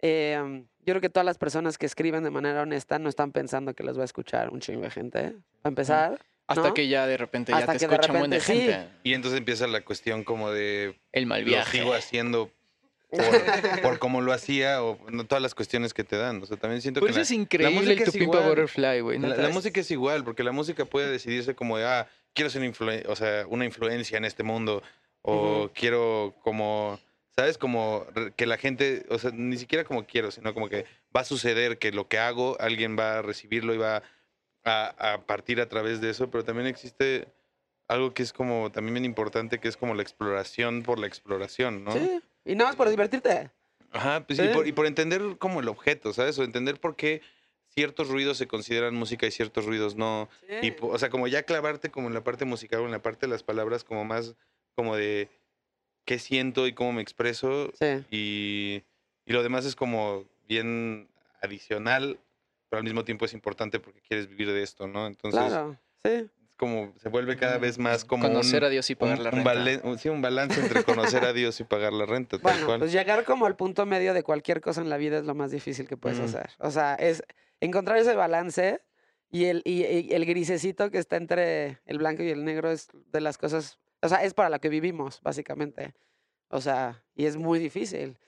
Em, yo creo que todas las personas que escriben de manera honesta no están pensando que les va a escuchar un chingo de gente. Para empezar, Hasta ¿no? que ya de repente ya Hasta te que de escucha un buen de repente gente. Y entonces empieza la cuestión como de El mal lo viaje. sigo haciendo por, por cómo lo hacía o no, todas las cuestiones que te dan. O sea, también siento Por que eso la- es increíble música el es igual. Butterfly, güey. la, música es igual, porque la música puede decidirse como de, ah, quiero ser influen- o sea, una influencia en este mundo o quiero como, ¿sabes? Como re- que la gente, o sea, ni siquiera como quiero, sino como que va a suceder que lo que hago, alguien va a recibirlo y va a, a partir a través de eso, pero también existe algo que es como también bien importante, que es como la exploración por la exploración, ¿no? Sí. Y nada más por divertirte. Ajá, pues, Sí. y, por, y por entender como el objeto, ¿sabes? O entender por qué ciertos ruidos se consideran música y ciertos ruidos no. Y, po- o sea, como ya clavarte como en la parte musical o en la parte de las palabras como más como de qué siento y cómo me expreso Sí. y, y lo demás es como bien adicional, pero al mismo tiempo es importante porque quieres vivir de esto, ¿no? Entonces, Claro. Sí. es como se vuelve cada vez más como Conocer un, a Dios y pagar un- la renta. un- sí, un balance entre conocer a Dios y pagar la renta, tal Bueno, cual. pues llegar como al punto medio de cualquier cosa en la vida es lo más difícil que puedes Mm. hacer. O sea, es encontrar ese balance y el, y, y el grisecito que está entre el blanco y el negro es de las cosas, o sea, es para lo que vivimos, básicamente. O sea, y es muy difícil.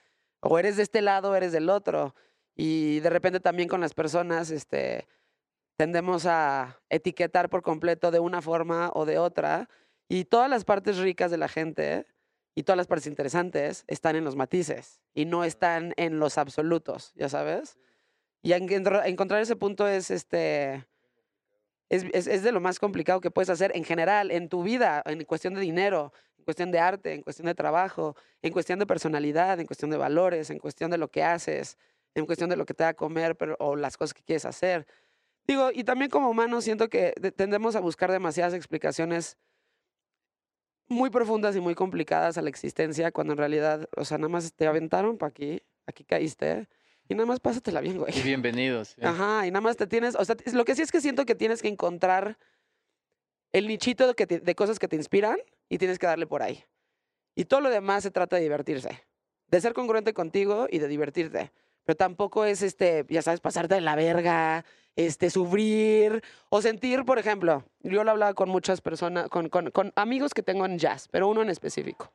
O eres de este lado o eres del otro. Y de repente también con las personas, este, tendemos a etiquetar por completo de una forma o de otra. Y todas las partes ricas de la gente y todas las partes interesantes están en los matices y no están en los absolutos, ¿ya sabes? Y encontrar ese punto es este. Es, es- es de lo más complicado que puedes hacer en general, en tu vida, en cuestión de dinero, en cuestión de arte, en cuestión de trabajo, en cuestión de personalidad, en cuestión de valores, en cuestión de lo que haces, en cuestión de lo que te da a comer pero, o las cosas que quieres hacer. Digo, y también como humanos siento que de- tendemos a buscar demasiadas explicaciones muy profundas y muy complicadas a la existencia cuando en realidad, o sea, nada más te aventaron para aquí, aquí caíste y nada más pásatela bien, güey. Y bienvenidos. Ajá, y nada más te tienes, o sea, lo que sí es que siento que tienes que encontrar el nichito que te- de cosas que te inspiran y tienes que darle por ahí. Y todo lo demás se trata de divertirse, de ser congruente contigo y de divertirte. Pero tampoco es, este, ya sabes, pasarte de la verga, este, sufrir o sentir, por ejemplo, yo lo hablaba con muchas personas, con, con- con amigos que tengo en jazz, pero uno en específico.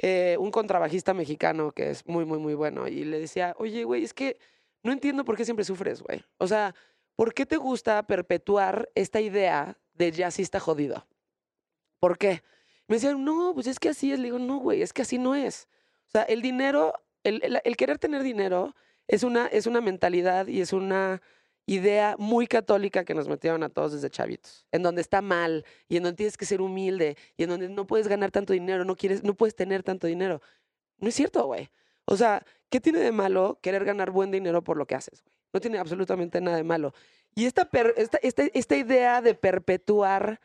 Eh, un contrabajista mexicano que es muy, muy, muy bueno. Y le decía, oye, güey, es que no entiendo por qué siempre sufres, güey. O sea, ¿por qué te gusta perpetuar esta idea de jazzista jodido? ¿Por qué? Me decían, no, pues es que así es. Le digo, no, güey, es que así no es. O sea, el dinero, el, el- el querer tener dinero es una, es una mentalidad y es una idea muy católica que nos metieron a todos desde chavitos, en donde está mal y en donde tienes que ser humilde y en donde no puedes ganar tanto dinero, no quieres, no puedes tener tanto dinero. No es cierto, güey. O sea, ¿qué tiene de malo querer ganar buen dinero por lo que haces, güey? No tiene absolutamente nada de malo. Y esta, per- esta, esta, esta idea de perpetuar,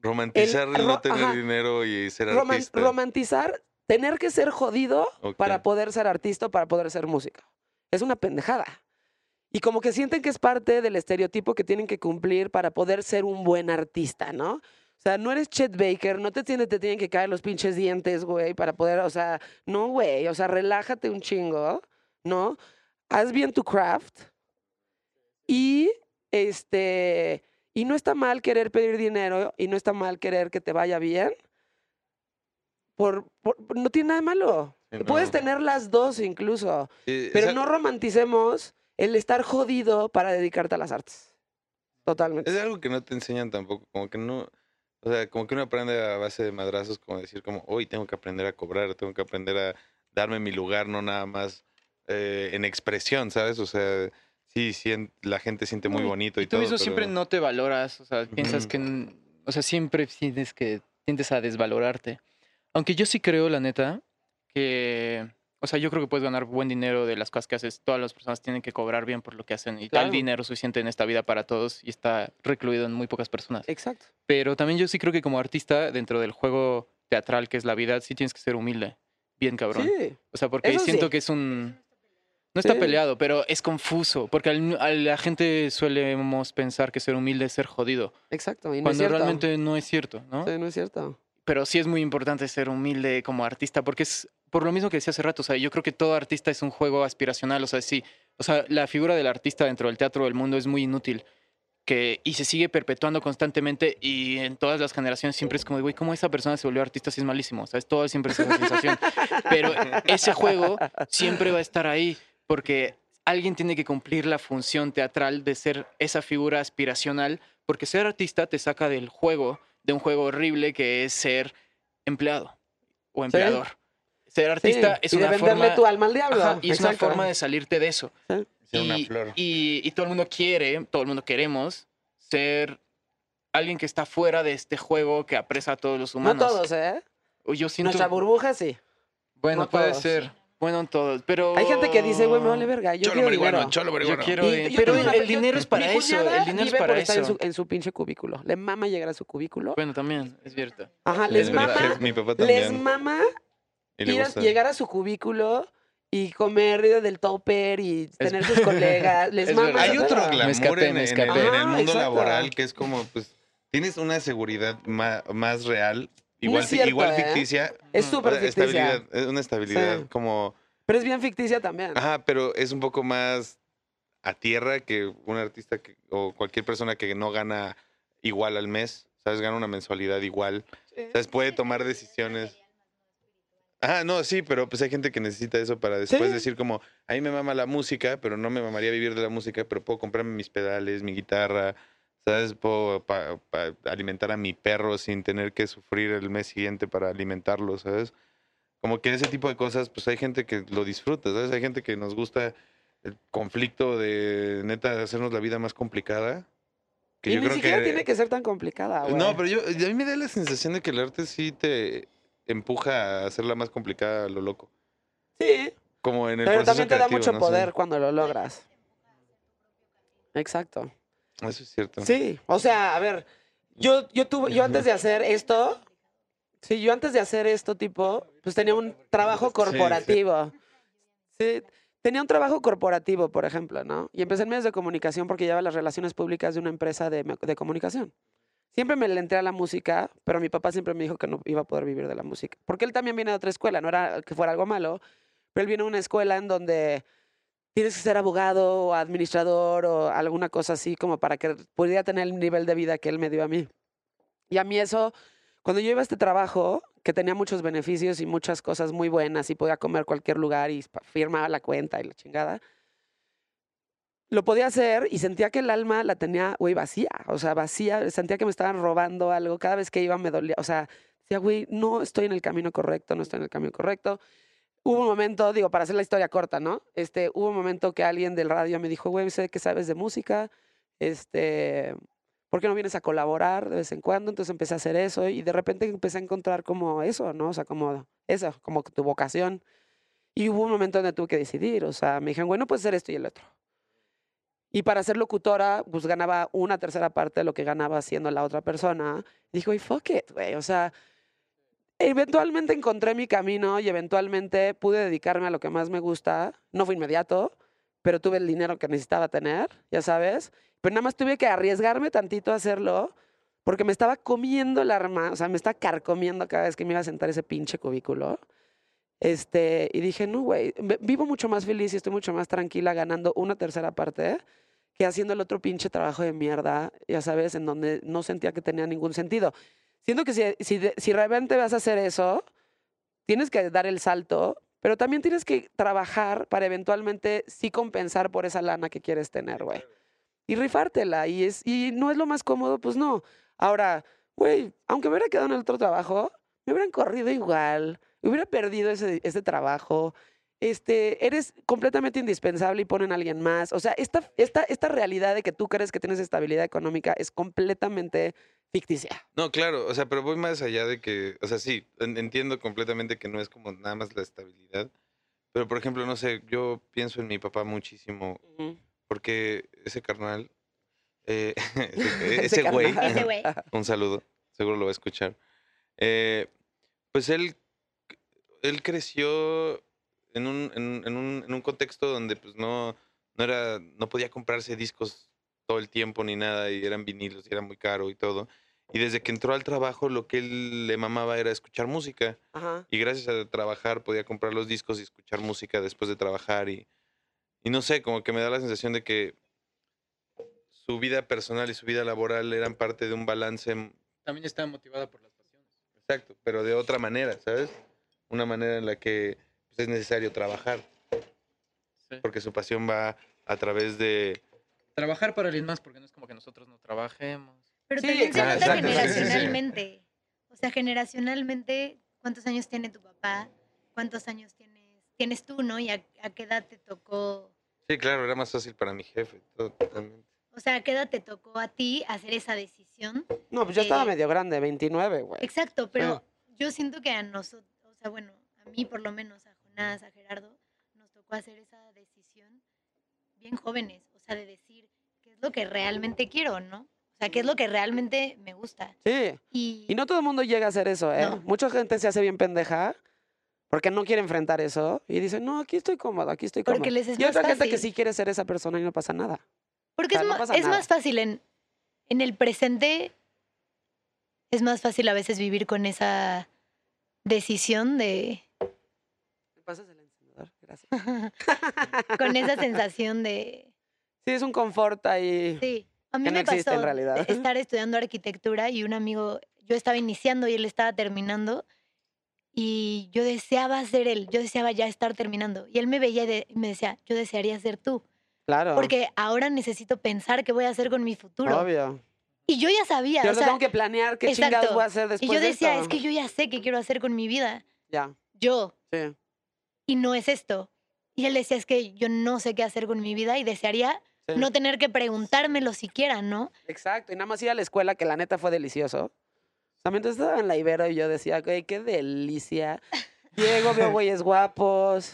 Romantizar el, no tener ajá. dinero y ser roman- artista. romantizar, tener que ser jodido Ok. para poder ser artista para poder ser músico. Es una pendejada. Y como que sienten que es parte del estereotipo que tienen que cumplir para poder ser un buen artista, ¿no? O sea, no eres Chet Baker, no te, tiene, te tienen que caer los pinches dientes, güey, para poder, o sea, no, güey, o sea, relájate un chingo, ¿no? Haz bien tu craft y, este, y no está mal querer pedir dinero y no está mal querer que te vaya bien. Por, por- no tiene nada de malo. Sí, Puedes tener las dos incluso. Sí, Pero no romanticemos el estar jodido para dedicarte a las artes. Totalmente. Es algo que no te enseñan tampoco, como que no, o sea, como que uno aprende a base de madrazos, como decir como, hoy tengo que aprender a cobrar, tengo que aprender a darme mi lugar, no nada más eh, en expresión, ¿sabes? O sea, sí, sien- la gente siente muy bonito y, Y tú todo, mismo siempre no te valoras, o sea, piensas que, o sea, siempre tienes que, tiendes a desvalorarte. Aunque yo sí creo, la neta, que, o sea, yo creo que puedes ganar buen dinero de las cosas que haces. Todas las personas tienen que cobrar bien por lo que hacen y Claro. tal dinero suficiente en esta vida para todos y está recluido en muy pocas personas. Exacto. Pero también yo sí creo que como artista, dentro del juego teatral que es la vida, sí tienes que ser humilde, bien cabrón. Sí. O sea, porque Eso siento sí. que es un... No está Sí. peleado, pero es confuso, porque al- a la gente suelemos pensar que ser humilde es ser jodido, Exacto. Y no es cuando cierto. realmente no es cierto, ¿no? Sí, no es cierto. Pero sí es muy importante ser humilde como artista, porque es por lo mismo que decía hace rato, o yo creo que todo artista es un juego aspiracional, o sea, sí, o sea, la figura del artista dentro del teatro del mundo es muy inútil. Que, y se sigue perpetuando constantemente y en todas las generaciones siempre es como, güey, ¿cómo esa persona se volvió artista si es malísimo? O sea, es todo siempre es esa sensación. Pero ese juego siempre va a estar ahí porque alguien tiene que cumplir la función teatral de ser esa figura aspiracional, porque ser artista te saca del juego, de un juego horrible que es ser empleado o empleador. Ser artista Sí, es y una de venderle forma... tu alma al diablo. Ajá, y es una forma de salirte de eso. Ser una Y, flor. y- y todo el mundo quiere, todo el mundo queremos ser alguien que está fuera de este juego que apresa a todos los No humanos. todos, ¿eh? O Yo siento, Nuestra burbuja sí. bueno, no puede todos. ser. Bueno, todos, pero Hay gente que dice, güey, me vale verga. Yo Cholo quiero marihuano, dinero. cholo Yo marihuano. quiero, Y de- yo pero tengo una- el yo- dinero es para mi eso. cuñada El dinero es vive para estar eso. En su, en su pinche cubículo. Le mama llegar a su cubículo. Bueno, también, es cierto. Ajá, Es les verdad, mama. Mi papá Les también. mama y le ir a- gusta. llegar a su cubículo y comer del topper y tener sus colegas. Les es mama. verdad. Hay otro glamour Me escapé, en, me en escapé. el, en el Ajá, mundo exacto. laboral que es como, pues, tienes una seguridad ma- más, real, igual, es cierto, igual ¿eh? ficticia. Es súper ficticia. es una estabilidad Sí. como... Pero es bien ficticia también. Ajá, pero es un poco más a tierra que un artista que, o cualquier persona que no gana igual al mes, ¿sabes? Gana una mensualidad igual, ¿sabes? Puede tomar decisiones. Ajá, no, sí, pero pues hay gente que necesita eso para después Sí. decir como, a mí me mama la música, pero no me mamaría vivir de la música, pero puedo comprarme mis pedales, mi guitarra, ¿sabes? Puedo pa- pa- alimentar a mi perro sin tener que sufrir el mes siguiente para alimentarlo, ¿sabes? Como que ese tipo de cosas, pues hay gente que lo disfruta, ¿sabes? Hay gente que nos gusta el conflicto de neta hacernos la vida más complicada. Que y yo ni creo siquiera que... tiene que ser tan complicada, güey. No, pero yo, a mí me da la sensación de que el arte sí te empuja a hacerla más complicada a lo loco. Sí, Como en el pero proceso también te da creativo, mucho no poder cuando lo logras. Exacto. Eso es cierto. Sí, o sea, a ver, yo, yo tuve, yo antes de hacer esto, sí, yo antes de hacer esto tipo, pues tenía un trabajo corporativo. Sí, tenía un trabajo corporativo, por ejemplo, ¿no? Y empecé en medios de comunicación porque llevaba las relaciones públicas de una empresa de, de comunicación. Siempre me le entré a la música, pero mi papá siempre me dijo que no iba a poder vivir de la música. Porque él también viene de otra escuela, no era que fuera algo malo, pero él viene de una escuela en donde tienes que ser abogado o administrador o alguna cosa así como para que pudiera tener el nivel de vida que él me dio a mí. Y a mí eso, cuando yo iba a este trabajo, que tenía muchos beneficios y muchas cosas muy buenas y podía comer cualquier lugar y firmaba la cuenta y la chingada, lo podía hacer y sentía que el alma la tenía, güey, vacía. O sea, vacía, sentía que me estaban robando algo. Cada vez que iba me dolía. O sea, decía, güey, no estoy en el camino correcto, no estoy en el camino correcto. Hubo un momento, digo, para hacer la historia corta, ¿no? Este, hubo un momento que alguien del radio me dijo, güey, sé que sabes de música, este, ¿por qué no vienes a colaborar de vez en cuando? Entonces empecé a hacer eso y de repente empecé a encontrar como eso, ¿no? O sea, como eso, como tu vocación. Y hubo un momento donde tuve que decidir, o sea, me dijeron, bueno, puedes hacer esto y el otro. Y para ser locutora, pues ganaba una tercera parte de lo que ganaba siendo la otra persona. Y dije, güey, fuck it, güey. O sea, eventualmente encontré mi camino y eventualmente pude dedicarme a lo que más me gusta. No fue inmediato, pero tuve el dinero que necesitaba tener, ya sabes. Pero nada más tuve que arriesgarme tantito a hacerlo porque me estaba comiendo el arma, o sea, me estaba carcomiendo cada vez que me iba a sentar ese pinche cubículo. Este, y dije, no, güey, vivo mucho más feliz y estoy mucho más tranquila ganando una tercera parte que haciendo el otro pinche trabajo de mierda, ya sabes, en donde no sentía que tenía ningún sentido. Siento que si, realmente vas a hacer eso, tienes que dar el salto, pero también tienes que trabajar para eventualmente sí compensar por esa lana que quieres tener, güey. Y rifártela. Y, es, y no es lo más cómodo, pues no. Ahora, güey, aunque me hubiera quedado en el otro trabajo, me hubieran corrido igual, hubiera perdido ese, ese trabajo. Este, eres completamente indispensable y ponen a alguien más. O sea, esta, esta, esta realidad de que tú crees que tienes estabilidad económica es completamente ficticia. No, claro, o sea, pero voy más allá de que, o sea, sí, en- entiendo completamente que no es como nada más la estabilidad, pero por ejemplo, no sé, yo pienso en mi papá muchísimo, porque ese carnal, eh, ese, ese güey, carnal. Ese güey. un saludo, seguro lo va a escuchar, eh, pues él, él creció en un, en, un- en un, en un contexto donde pues no, no era, no podía comprarse discos todo el tiempo ni nada, y eran vinilos, y era muy caro y todo. Y desde que entró al trabajo, lo que él le mamaba era escuchar música. Ajá. Y gracias a trabajar podía comprar los discos y escuchar música después de trabajar. Y, y no sé, como que me da la sensación de que su vida personal y su vida laboral eran parte de un balance También estaba motivada por las pasiones. exacto, pero de otra manera, ¿sabes? Una manera en la que pues, es necesario trabajar, Sí. porque su pasión va a través de... Trabajar para alguien más, porque no es como que nosotros no trabajemos. Pero Sí, también se nota exacto, sí, sí, sí. generacionalmente. O sea, generacionalmente, ¿cuántos años tiene tu papá? ¿Cuántos años tienes, tienes tú, no? ¿Y a, a qué edad te tocó? Sí, claro, era más fácil para mi jefe, totalmente. O sea, ¿a qué edad te tocó a ti hacer esa decisión? No, pues yo estaba Eh, medio grande, 29, güey. Exacto, pero yo siento que a nosotros, o sea, bueno, a mí por lo menos, a Jonás, a Gerardo, nos tocó hacer esa decisión bien jóvenes, o sea, de decir lo que realmente quiero, ¿no? O sea, qué es lo que realmente me gusta. Sí. Y, Y no todo el mundo llega a hacer eso, ¿eh? No. Mucha gente se hace bien pendeja porque no quiere enfrentar eso y dice, no, aquí estoy cómodo, aquí estoy cómodo. porque les es y más otra gente que fácil. sí quiere ser esa persona y no pasa nada. Porque sea, es, no es más fácil en, en el presente, es más fácil a veces vivir con esa decisión de, ¿Me pasas el encendedor? Gracias. con esa sensación de, Sí, es un confort ahí. sí. A mí Que no me existe pasó en realidad. de estar estudiando arquitectura y un amigo, yo estaba iniciando y él estaba terminando y yo deseaba ser él, yo deseaba ya estar terminando y él me veía y de- y me decía, yo desearía ser tú, Claro. porque ahora necesito pensar qué voy a hacer con mi futuro. Obvio. Y yo ya sabía, Yo o no sea, tengo que planear qué exacto. chingados voy a hacer después y yo de decía, esto. es que yo ya sé qué quiero hacer con mi vida, Ya, yo, sí. y no es esto. Y él decía, es que yo no sé qué hacer con mi vida y desearía sí. no tener que preguntármelo siquiera, ¿no? Exacto, y nada más ir a la escuela, que la neta fue delicioso. O sea, estaba en la Ibero y yo decía, güey, qué delicia. Llego, veo güeyes guapos.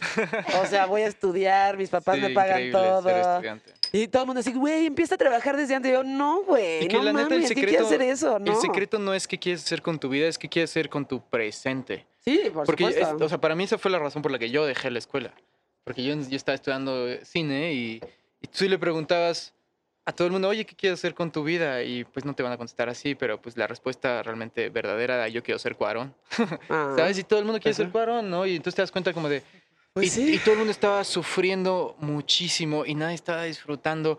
O sea, voy a estudiar, mis papás me pagan ser todo. estudiante. Y todo el mundo así, güey, empieza a trabajar desde antes. Y yo, no, güey, Y que no la neta, el mames, ¿qué quieres secreto- hacer eso? No. El secreto no es qué quieres hacer con tu vida, es qué quieres hacer con tu presente. Sí, por Porque, es- supuesto. o sea, para mí esa fue la razón por la que yo dejé la escuela. Porque yo, yo estaba estudiando cine y, y tú le preguntabas a todo el mundo, oye, ¿qué quieres hacer con tu vida? Y pues no te van a contestar así, pero pues la respuesta realmente verdadera era, yo quiero ser Cuarón. Ah, ¿Sabes? Y todo el mundo quiere ser. Cuarón, ¿no? Y entonces te das cuenta como de... Pues y, sí. y todo el mundo estaba sufriendo muchísimo y nadie estaba disfrutando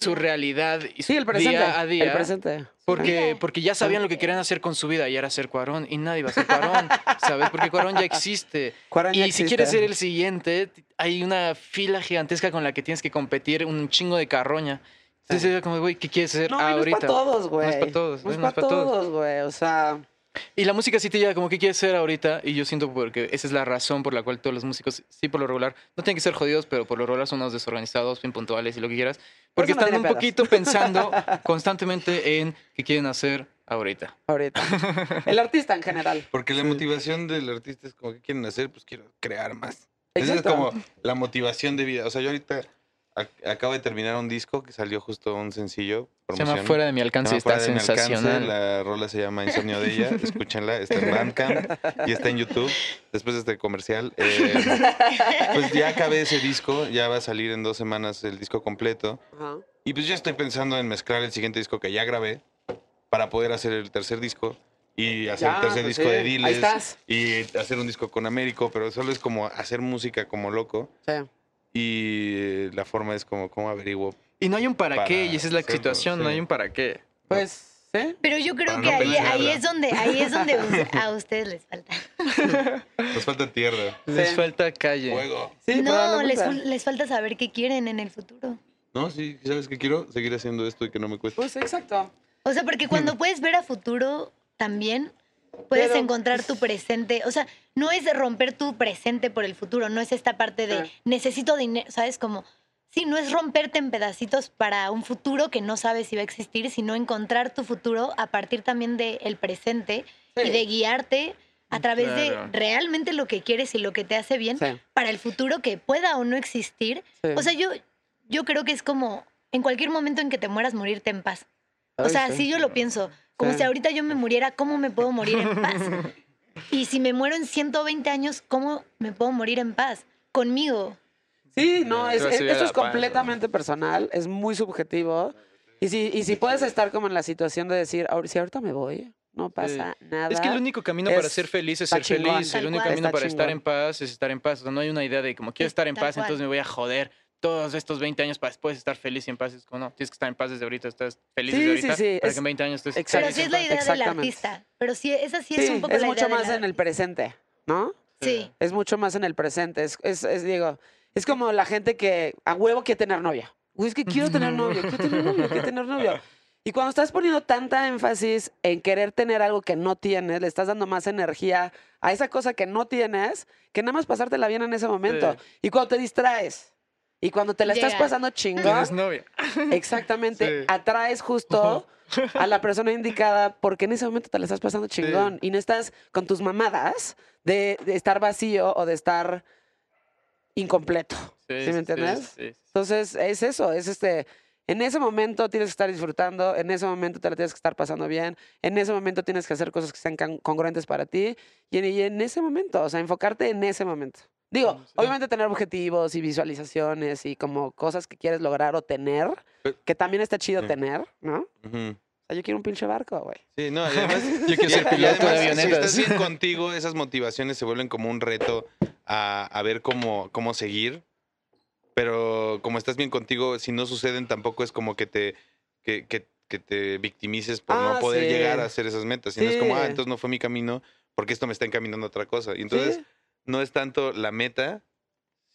su realidad y su Sí, el presente. día a día. El presente. Porque, porque ya sabían lo que querían hacer con su vida y era ser Cuarón y nadie iba a ser Cuarón, ¿sabes? Porque Cuarón ya existe. Cuarón ya Y si quieres ser el siguiente, hay una fila gigantesca con la que tienes que competir, un chingo de carroña. Entonces era como, güey, ¿qué quieres No, y no es ahorita? para todos, güey. No es para todos, No es para todos, güey. O sea, Y la música sí te lleva como, ¿qué quieres ser ahorita? Y yo siento porque esa es la razón por la cual todos los músicos, sí por lo regular, no tienen que ser jodidos, pero por lo regular son unos desorganizados, bien puntuales y lo que quieras. Porque no están un poquito pensando constantemente en qué quieren hacer ahorita. ahorita. El artista en general. Porque la motivación del artista es como, ¿qué quieren hacer? Pues quiero crear más. Esa es Exacto. como la motivación de vida. O sea, yo ahorita acabo de terminar un disco que salió justo un sencillo. Se llama. Fuera de mi alcance, Se llama está Fuera de mi alcance, sensacional. La rola se llama Insomnio de ella. Escúchenla. Está en Bandcamp y está en YouTube. Después de este comercial. eh, pues ya acabé ese disco. Ya va a salir en dos semanas el disco completo. Y pues ya estoy pensando en mezclar el siguiente disco que ya grabé para poder hacer el tercer disco y hacer Ya, el tercer pues disco sí, de ahí Diles estás. y hacer un disco con Américo, pero solo es como hacer música como loco Sí. Y eh, la forma es como cómo averiguo. Y no hay un para, Para qué, y esa es la hacerlo, situación, no hay un para qué. Pues, ¿sí? Pero yo creo Para que no ahí, ahí es donde, ahí es donde a ustedes les falta. Nos falta tierra, Les Sí. falta calle. fuego. Sí, no, les, les falta saber qué quieren en el futuro. No, sí, ¿sabes qué quiero? Seguir haciendo esto y que no me cueste. Pues exacto. O sea, porque cuando puedes ver a futuro también puedes Pero, encontrar tu presente. O sea, no es romper tu presente por el futuro, no es esta parte de necesito dinero, ¿sabes? Como, sí, no es romperte en pedacitos para un futuro que no sabes si va a existir, sino encontrar tu futuro a partir también del presente y de guiarte a través Claro. de realmente lo que quieres y lo que te hace bien Sí, para el futuro que pueda o no existir. sí. O sea, yo, yo creo que es como en cualquier momento en que te mueras, morirte en paz. O sea, sí. así yo lo pienso. Como Sí. si ahorita yo me muriera, ¿cómo me puedo morir en paz? Y si me muero en 120 años, ¿cómo me puedo morir en paz? conmigo. Sí, no, es, es- la es completamente personal, es muy subjetivo. Y si, y si puedes estar como en la situación de decir, "Ahor- si ahorita me voy, no pasa nada. Es que el único camino para ser feliz es ser chingón. feliz. Tal El único cual. camino Está para estar chingón. en paz es estar en paz. O sea, no hay una idea de como quiero Sí, estar en tal paz, entonces cual. me voy a joder todos estos 20 años para después estar feliz y en paz. Es como, no, tienes que estar en paz desde ahorita, estás feliz Sí, desde sí, ahorita sí, para es- que en 20 años estés exacto. Pero sí es la idea del artista. Pero sí, esa sí es Sí, un poco es la mucho idea más del en el presente, ¿no? Sí. Es mucho más en el presente. Es, es, es, digo, es como la gente que a huevo quiere tener novia. Uy, es que quiero tener novio, quiero tener novio, quiero tener novio. Y cuando estás poniendo tanta énfasis en querer tener algo que no tienes, le estás dando más energía a esa cosa que no tienes, que nada más pasártela bien en ese momento. Sí. Y cuando te distraes, y cuando te la estás pasando chingón, Tienes novia. exactamente, Sí. atraes justo a la persona indicada porque en ese momento te la estás pasando chingón y no estás con tus mamadas de, de estar vacío o de estar incompleto. ¿Sí, me entiendes? sí, sí. Entonces, es eso, es este, en ese momento tienes que estar disfrutando, en ese momento te la tienes que estar pasando bien, en ese momento tienes que hacer cosas que sean congruentes para ti y en, y en ese momento, o sea, enfocarte en ese momento. Digo, sí. obviamente tener objetivos y visualizaciones y como cosas que quieres lograr o tener, que también está chido Sí. tener, ¿no? O sea, yo quiero un pinche barco, güey. Sí, no, y además, Yo quiero ser piloto de Si estás bien contigo, esas motivaciones se vuelven como un reto a, a ver cómo, cómo seguir. Pero como estás bien contigo, si no suceden, tampoco es como que te, que, que- que te victimices por Ah, no poder sí. llegar a hacer esas metas. Y no es como, ah, entonces no fue mi camino, porque esto me está encaminando a otra cosa. Y entonces Sí, no es tanto la meta,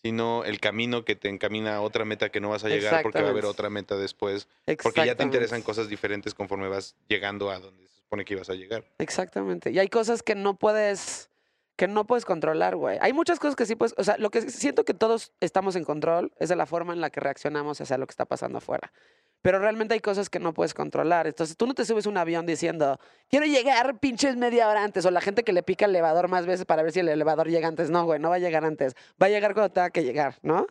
sino el camino que te encamina a otra meta que no vas a llegar porque va a haber otra meta después. Porque ya te interesan cosas diferentes conforme vas llegando a donde se supone que ibas a llegar. Exactamente. Y hay cosas que no puedes, que no puedes controlar, güey. Hay muchas cosas que sí puedes, o sea, lo que siento que todos estamos en control es de la forma en la que reaccionamos hacia lo que está pasando afuera. Pero realmente hay cosas que no puedes controlar. Entonces tú no te subes un avión diciendo, quiero llegar pinches media hora antes. O la gente que le pica el elevador más veces para ver si el elevador llega antes. No, güey, no va a llegar antes. Va a llegar cuando tenga que llegar, ¿no?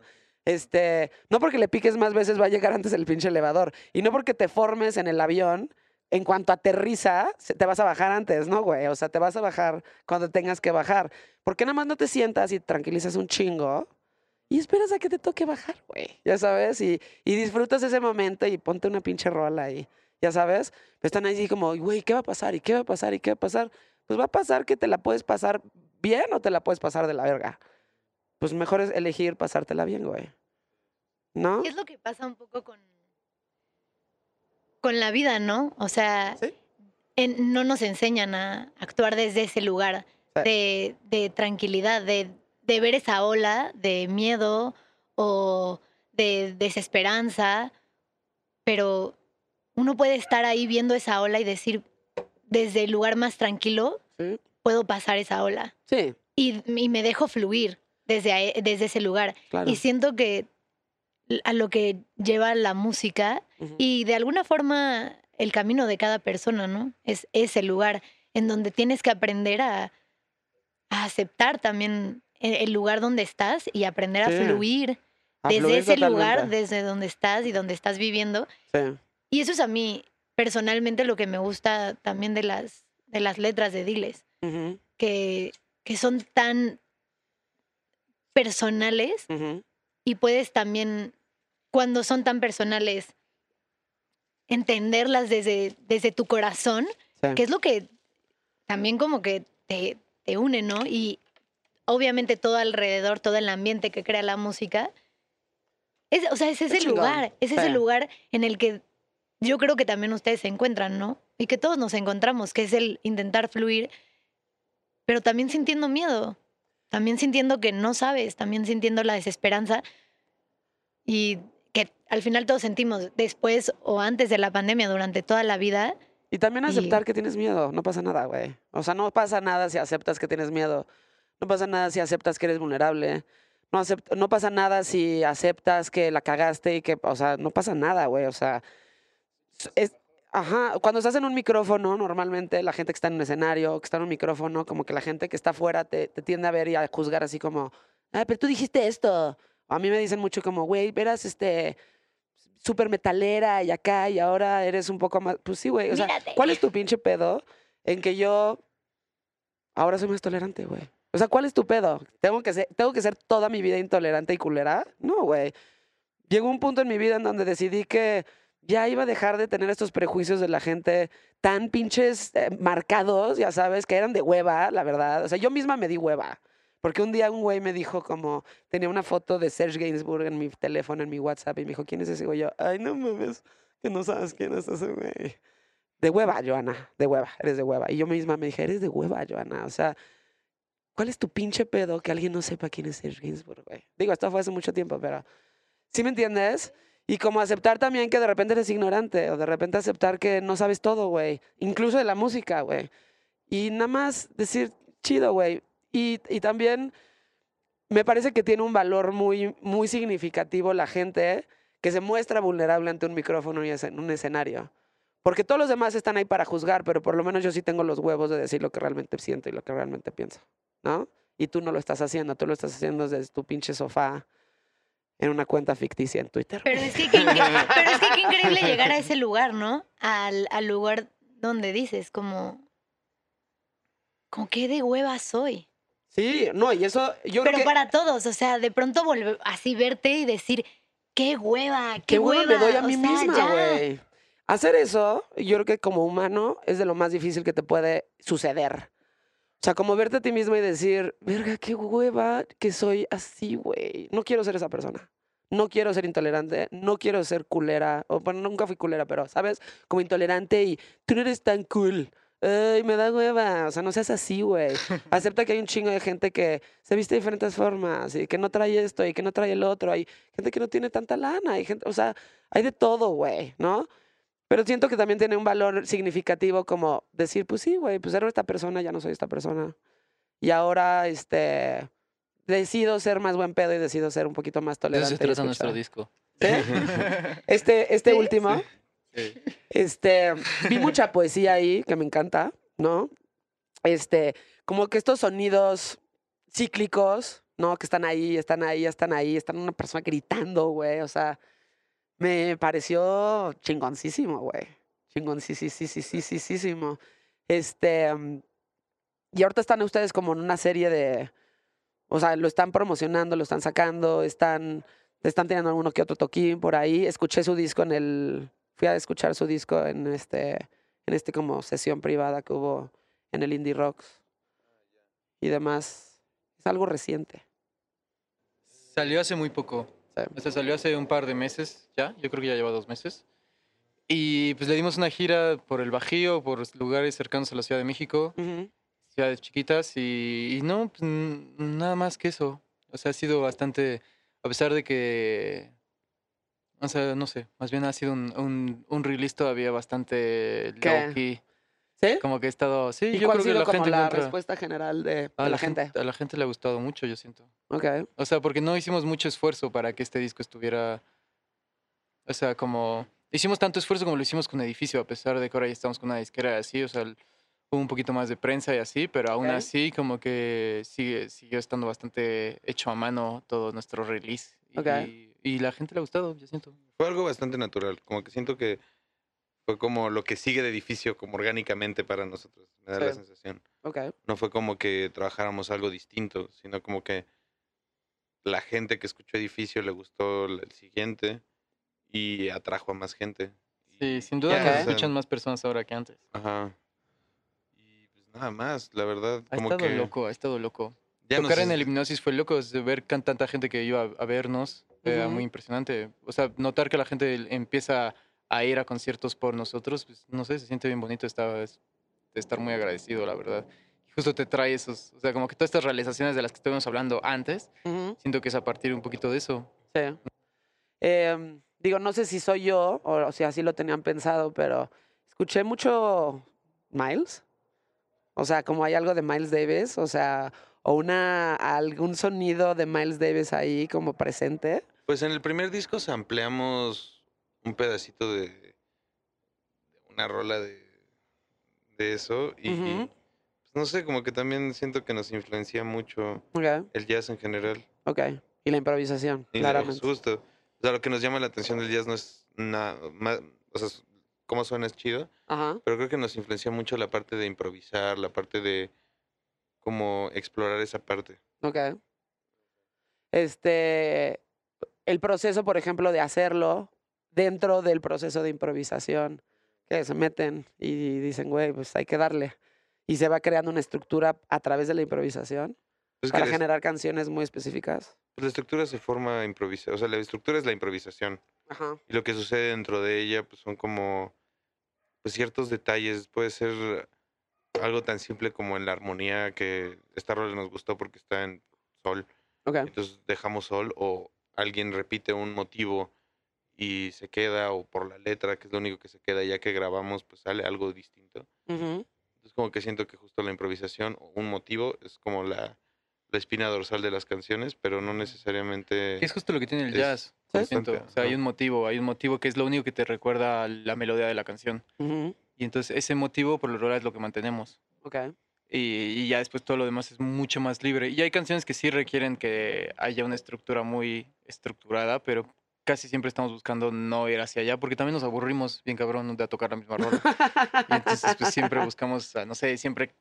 Este, no porque le piques más veces va a llegar antes el pinche elevador. Y no porque te formes en el avión, en cuanto aterriza, te vas a bajar antes, ¿no, güey? O sea, te vas a bajar cuando tengas que bajar. ¿Por qué nada más no te sientas y tranquilizas un chingo? Y esperas a que te toque bajar, güey. Ya sabes, y, y disfrutas ese momento y ponte una pinche rola ahí. Ya sabes, están ahí como, güey, ¿qué va a pasar? ¿Y qué va a pasar? ¿Y qué va a pasar? Pues va a pasar que te la puedes pasar bien o te la puedes pasar de la verga. Pues mejor es elegir pasártela bien, güey. ¿No? Es lo que pasa un poco con, con la vida, ¿no? O sea, Sí. en- no nos enseñan a actuar desde ese lugar Sí. de, de tranquilidad, de, de ver esa ola de miedo o de desesperanza, pero uno puede estar ahí viendo esa ola y decir, desde el lugar más tranquilo, Sí. puedo pasar esa ola. Sí, Y, y me dejo fluir desde, ahí- desde ese lugar. claro. Y siento que a lo que lleva la música y de alguna forma el camino de cada persona, ¿no? Es ese lugar en donde tienes que aprender a, a aceptar también e- el lugar donde estás y aprender a Sí, fluir A desde fluir ese lugar, desde donde estás y donde estás viviendo. Sí. Y eso es a mí personalmente lo que me gusta también de las, de las letras de Diles, que, que son tan personales y puedes también, cuando son tan personales, entenderlas desde, desde tu corazón, Sí. que es lo que también como que te, te une, ¿no? Y obviamente todo alrededor, todo el ambiente que crea la música, es, o sea, es ese lugar, es ese lugar en el que yo creo que también ustedes se encuentran, ¿no? Y que todos nos encontramos, que es el intentar fluir, pero también sintiendo miedo, también sintiendo que no sabes, también sintiendo la desesperanza y que al final todos sentimos después o antes de la pandemia, durante toda la vida. Y también Y- aceptar que tienes miedo, no pasa nada, güey. O sea, no pasa nada si aceptas que tienes miedo. No pasa nada si aceptas que eres vulnerable. No, acept- no pasa nada si aceptas que la cagaste y que, o sea, no pasa nada, güey. O sea, es, ajá, cuando estás en un micrófono, normalmente la gente que está en un escenario, que está en un micrófono, como que la gente que está afuera te, te tiende a ver y a juzgar así como, ah, pero tú dijiste esto. A mí me dicen mucho como, güey, verás, este, súper metalera y acá y ahora eres un poco más, pues sí, güey. O sea, Mírate. ¿cuál es tu pinche pedo en que yo ahora soy más tolerante, güey? O sea, ¿cuál es tu pedo? ¿Tengo que ser, ¿tengo que ser toda mi vida intolerante y culera? No, güey. Llegó un punto en mi vida en donde decidí que ya iba a dejar de tener estos prejuicios de la gente tan pinches eh, marcados, ya sabes, que eran de hueva, la verdad. O sea, yo misma me di hueva. Porque un día un güey me dijo como, tenía una foto de Serge Gainsbourg en mi teléfono, en mi WhatsApp, y me dijo, ¿quién es ese güey? Yo, ay, no mames, que no sabes quién es ese güey. De hueva, Joana, de hueva, eres de hueva. Y yo misma me dije, eres de hueva, Joana. O sea, ¿cuál es tu pinche pedo que alguien no sepa quién es Serge Gainsbourg, güey? Digo, esto fue hace mucho tiempo, pero ¿sí me entiendes? Y como aceptar también que de repente eres ignorante, o de repente aceptar que no sabes todo, güey. Incluso de la música, güey. Y nada más decir, chido, güey. Y, y también me parece que tiene un valor muy, muy significativo la gente que se muestra vulnerable ante un micrófono y en un escenario. Porque todos los demás están ahí para juzgar, pero por lo menos yo sí tengo los huevos de decir lo que realmente siento y lo que realmente pienso, ¿no? Y tú no lo estás haciendo, tú lo estás haciendo desde tu pinche sofá en una cuenta ficticia en Twitter. Pero es que qué, incre- pero es que qué increíble llegar a ese lugar, ¿no? Al, al lugar donde dices, como, como qué de hueva soy. Sí, no, y eso yo Pero creo que... para todos, o sea, de pronto volver así verte y decir, qué hueva, qué, qué hueva me doy a o mí sea, misma, güey. Hacer eso, yo creo que como humano es de lo más difícil que te puede suceder. O sea, como verte a ti mismo y decir, verga, qué hueva que soy así, güey. No quiero ser esa persona. No quiero ser intolerante, no quiero ser culera. O bueno, nunca fui culera, pero, ¿sabes? Como intolerante y tú no eres tan cool. Ay, me da hueva. O sea, no seas así, güey. Acepta que hay un chingo de gente que se viste de diferentes formas y que no trae esto y que no trae el otro. Hay gente que no tiene tanta lana. Hay gente, o sea, hay de todo, güey, ¿no? Pero siento que también tiene un valor significativo como decir, pues sí, güey, pues era esta persona, ya no soy esta persona. Y ahora, este, decido ser más buen pedo y decido ser un poquito más tolerante. se y trata nuestro disco. ¿Sí? Este, este ¿Sí? último, Sí. este, vi mucha poesía ahí que me encanta, ¿no? Este, como que estos sonidos cíclicos, ¿no? Que están ahí, están ahí, están ahí, están una persona gritando, güey. O sea, me pareció chingoncísimo, güey. Chingoncísimo. Este, mm, y ahorita están ustedes como en una serie de, o sea, lo están promocionando, lo están sacando, están, están teniendo alguno que otro toquín por ahí. Escuché su disco en el, fui a escuchar su disco en este, en este como sesión privada que hubo en el Indie Rocks y demás. Es algo reciente. Salió hace muy poco. Sea, salió hace un par de meses ya. Yo creo que ya lleva dos meses. Y pues le dimos una gira por el Bajío, por lugares cercanos a la Ciudad de México, ciudades chiquitas. Y, y no, pues, nada más que eso. O sea, ha sido bastante. A pesar de que. O sea, no sé. Más bien ha sido un, un, un release todavía bastante low-key. ¿Sí? Como que he estado. Sí, ¿Y yo cuál ha creo que sido la como gente la encuentra- respuesta general de, de a la gente? A la gente le ha gustado mucho, yo siento. Ok. O sea, porque no hicimos mucho esfuerzo para que este disco estuviera. O sea, como. Hicimos tanto esfuerzo como lo hicimos con Edificio, a pesar de que ahora ya estamos con una disquera así. O sea, el- hubo un poquito más de prensa y así, pero aún Ok. así, como que sigue, siguió estando bastante hecho a mano todo nuestro release. Y, Ok. y la gente le ha gustado, yo siento. Fue algo bastante natural, como que siento que fue como lo que sigue de edificio, como orgánicamente para nosotros, me da la sensación. Ok. No fue como que trabajáramos algo distinto, sino como que la gente que escuchó edificio le gustó el siguiente y atrajo a más gente. Sí, sin duda o sea, escuchan más personas ahora que antes. Ajá. Y pues nada más, la verdad, Ha como estado que loco, ha estado loco. ya no Tocar sé en el si- hipnosis fue loco, es de ver tanta gente que iba a, a vernos, era muy impresionante. O sea, notar que la gente empieza a ir a conciertos por nosotros, pues, no sé, se siente bien bonito, está, es- de estar muy agradecido, la verdad. Y justo te trae esos, o sea, como que todas estas realizaciones de las que estuvimos hablando antes, Ujú. siento que es a partir un poquito de eso. Sí. Em, digo, no sé si soy yo o, o si así lo tenían pensado, pero escuché mucho Miles. O sea, como hay algo de Miles Davis, o sea, o una algún sonido de Miles Davis ahí como presente. Pues en el primer disco sampleamos un pedacito de, de una rola de, de eso y pues, no sé, como que también siento que nos influencia mucho el jazz en general. ok. Y la improvisación, Y claramente. Justo. O sea, lo que nos llama la atención del jazz no es nada más, o sea, cómo suena es chido, Ajá. pero creo que nos influencia mucho la parte de improvisar, la parte de como explorar esa parte. Ok. Este, el proceso, por ejemplo, de hacerlo dentro del proceso de improvisación, que se meten y dicen, güey, pues hay que darle. Y se va creando una estructura a través de la improvisación Pues para generar canciones muy específicas. pues la estructura se forma improvisación, o sea, la estructura es la improvisación. Ajá. Y lo que sucede dentro de ella, pues son como pues, ciertos detalles. Puede ser algo tan simple como en la armonía que esta rola nos gustó porque está en sol. Ok. Entonces dejamos sol o alguien repite un motivo y se queda o por la letra, que es lo único que se queda ya que grabamos, pues sale algo distinto. Ujú. Es como que siento que justo la improvisación o un motivo es como la, la espina dorsal de las canciones, pero no necesariamente... Es justo lo que tiene el jazz. constante, siento. O sea, hay un motivo, hay un motivo que es lo único que te recuerda a la melodía de la canción. Ujú. Y entonces ese motivo por lo general es lo que mantenemos. Ok. Y, y ya después todo lo demás es mucho más libre. Y hay canciones que sí requieren que haya una estructura muy estructurada, pero casi siempre estamos buscando no ir hacia allá, porque también nos aburrimos bien cabrón de tocar la misma rola. Y entonces pues siempre buscamos, ah, no sé, siempre,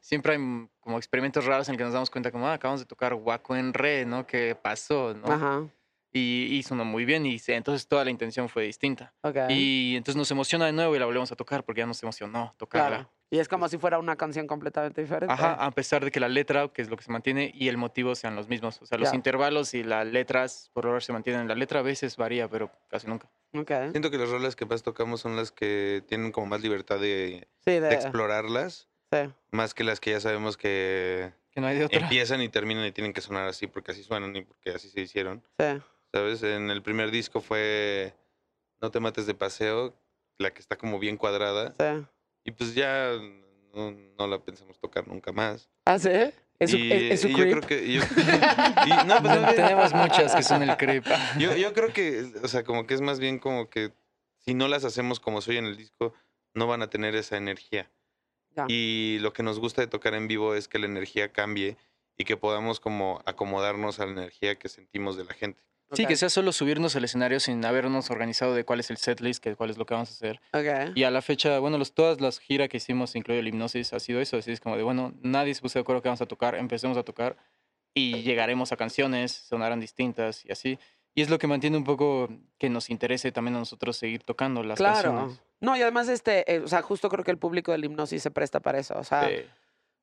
siempre hay como experimentos raros en que nos damos cuenta como, ah, acabamos de tocar Waco en re, ¿no? ¿Qué pasó? ¿no? Ajá. Y, y sonó muy bien y entonces toda la intención fue distinta. Ok. Y entonces nos emociona de nuevo y la volvemos a tocar porque ya nos emocionó tocarla. Claro. Y es como si fuera una canción completamente diferente. Ajá, a pesar de que la letra, que es lo que se mantiene, y el motivo sean los mismos. O sea, los intervalos y las letras por ahora se mantienen. La letra a veces varía, pero casi nunca. Ok. Siento que las rolas que más tocamos son las que tienen como más libertad de, Sí, de de. explorarlas, Sí. más que las que ya sabemos que Que no hay de otra. empiezan y terminan y tienen que sonar así porque así suenan y porque así se hicieron. Sí. ¿Sabes? En el primer disco fue No te mates de paseo, la que está como bien cuadrada. Sí. Y pues ya no, no la pensamos tocar nunca más. ¿Ah, sí? ¿Es su, y, es, es su y yo creo que. y yo- y- no, pues, bien- Tenemos muchas que son el creep. Yo, yo creo que, o sea, como que es más bien como que si no las hacemos como soy en el disco, no van a tener esa energía. Ya. Y lo que nos gusta de tocar en vivo es que la energía cambie y que podamos como acomodarnos a la energía que sentimos de la gente. Sí, Ok. que sea solo subirnos al escenario sin habernos organizado de cuál es el setlist, que cuál es lo que vamos a hacer. Ok. Y a la fecha, bueno, los, todas las giras que hicimos, incluido el hipnosis, ha sido eso. Así es como de, bueno, nadie se puso de acuerdo que vamos a tocar, empecemos a tocar y llegaremos a canciones, sonarán distintas y así. Y es lo que mantiene un poco que nos interese también a nosotros seguir tocando las Claro. canciones. No, y además, este, eh, o sea, justo creo que el público del hipnosis se presta para eso. O sea, Sí.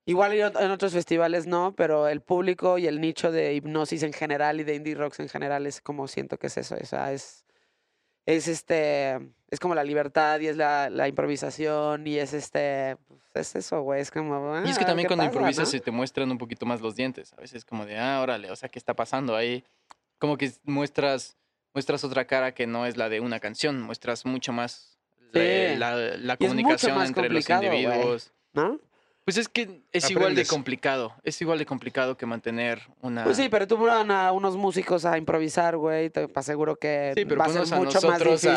Igual en otros festivales no, pero el público y el nicho de hipnosis en general y de indie rocks en general es como siento que es eso. O sea, es, es este, es como la libertad y es la, la improvisación y es este, pues, es eso, güey. Es como. Y es que ah, también ¿qué cuando pasa, improvisas no? se te muestran un poquito más los dientes. A veces como de, ah, órale, o sea, ¿qué está pasando ahí? Como que muestras, muestras otra cara que no es la de una canción, muestras mucho más la, Sí. la- es comunicación más entre los individuos. ¿No? Pues es que es igual de complicado, es igual de complicado que mantener una... Pues sí, pero tú ponen a unos músicos a improvisar, güey, te aseguro que Sí, pero va a ser mucho más difícil.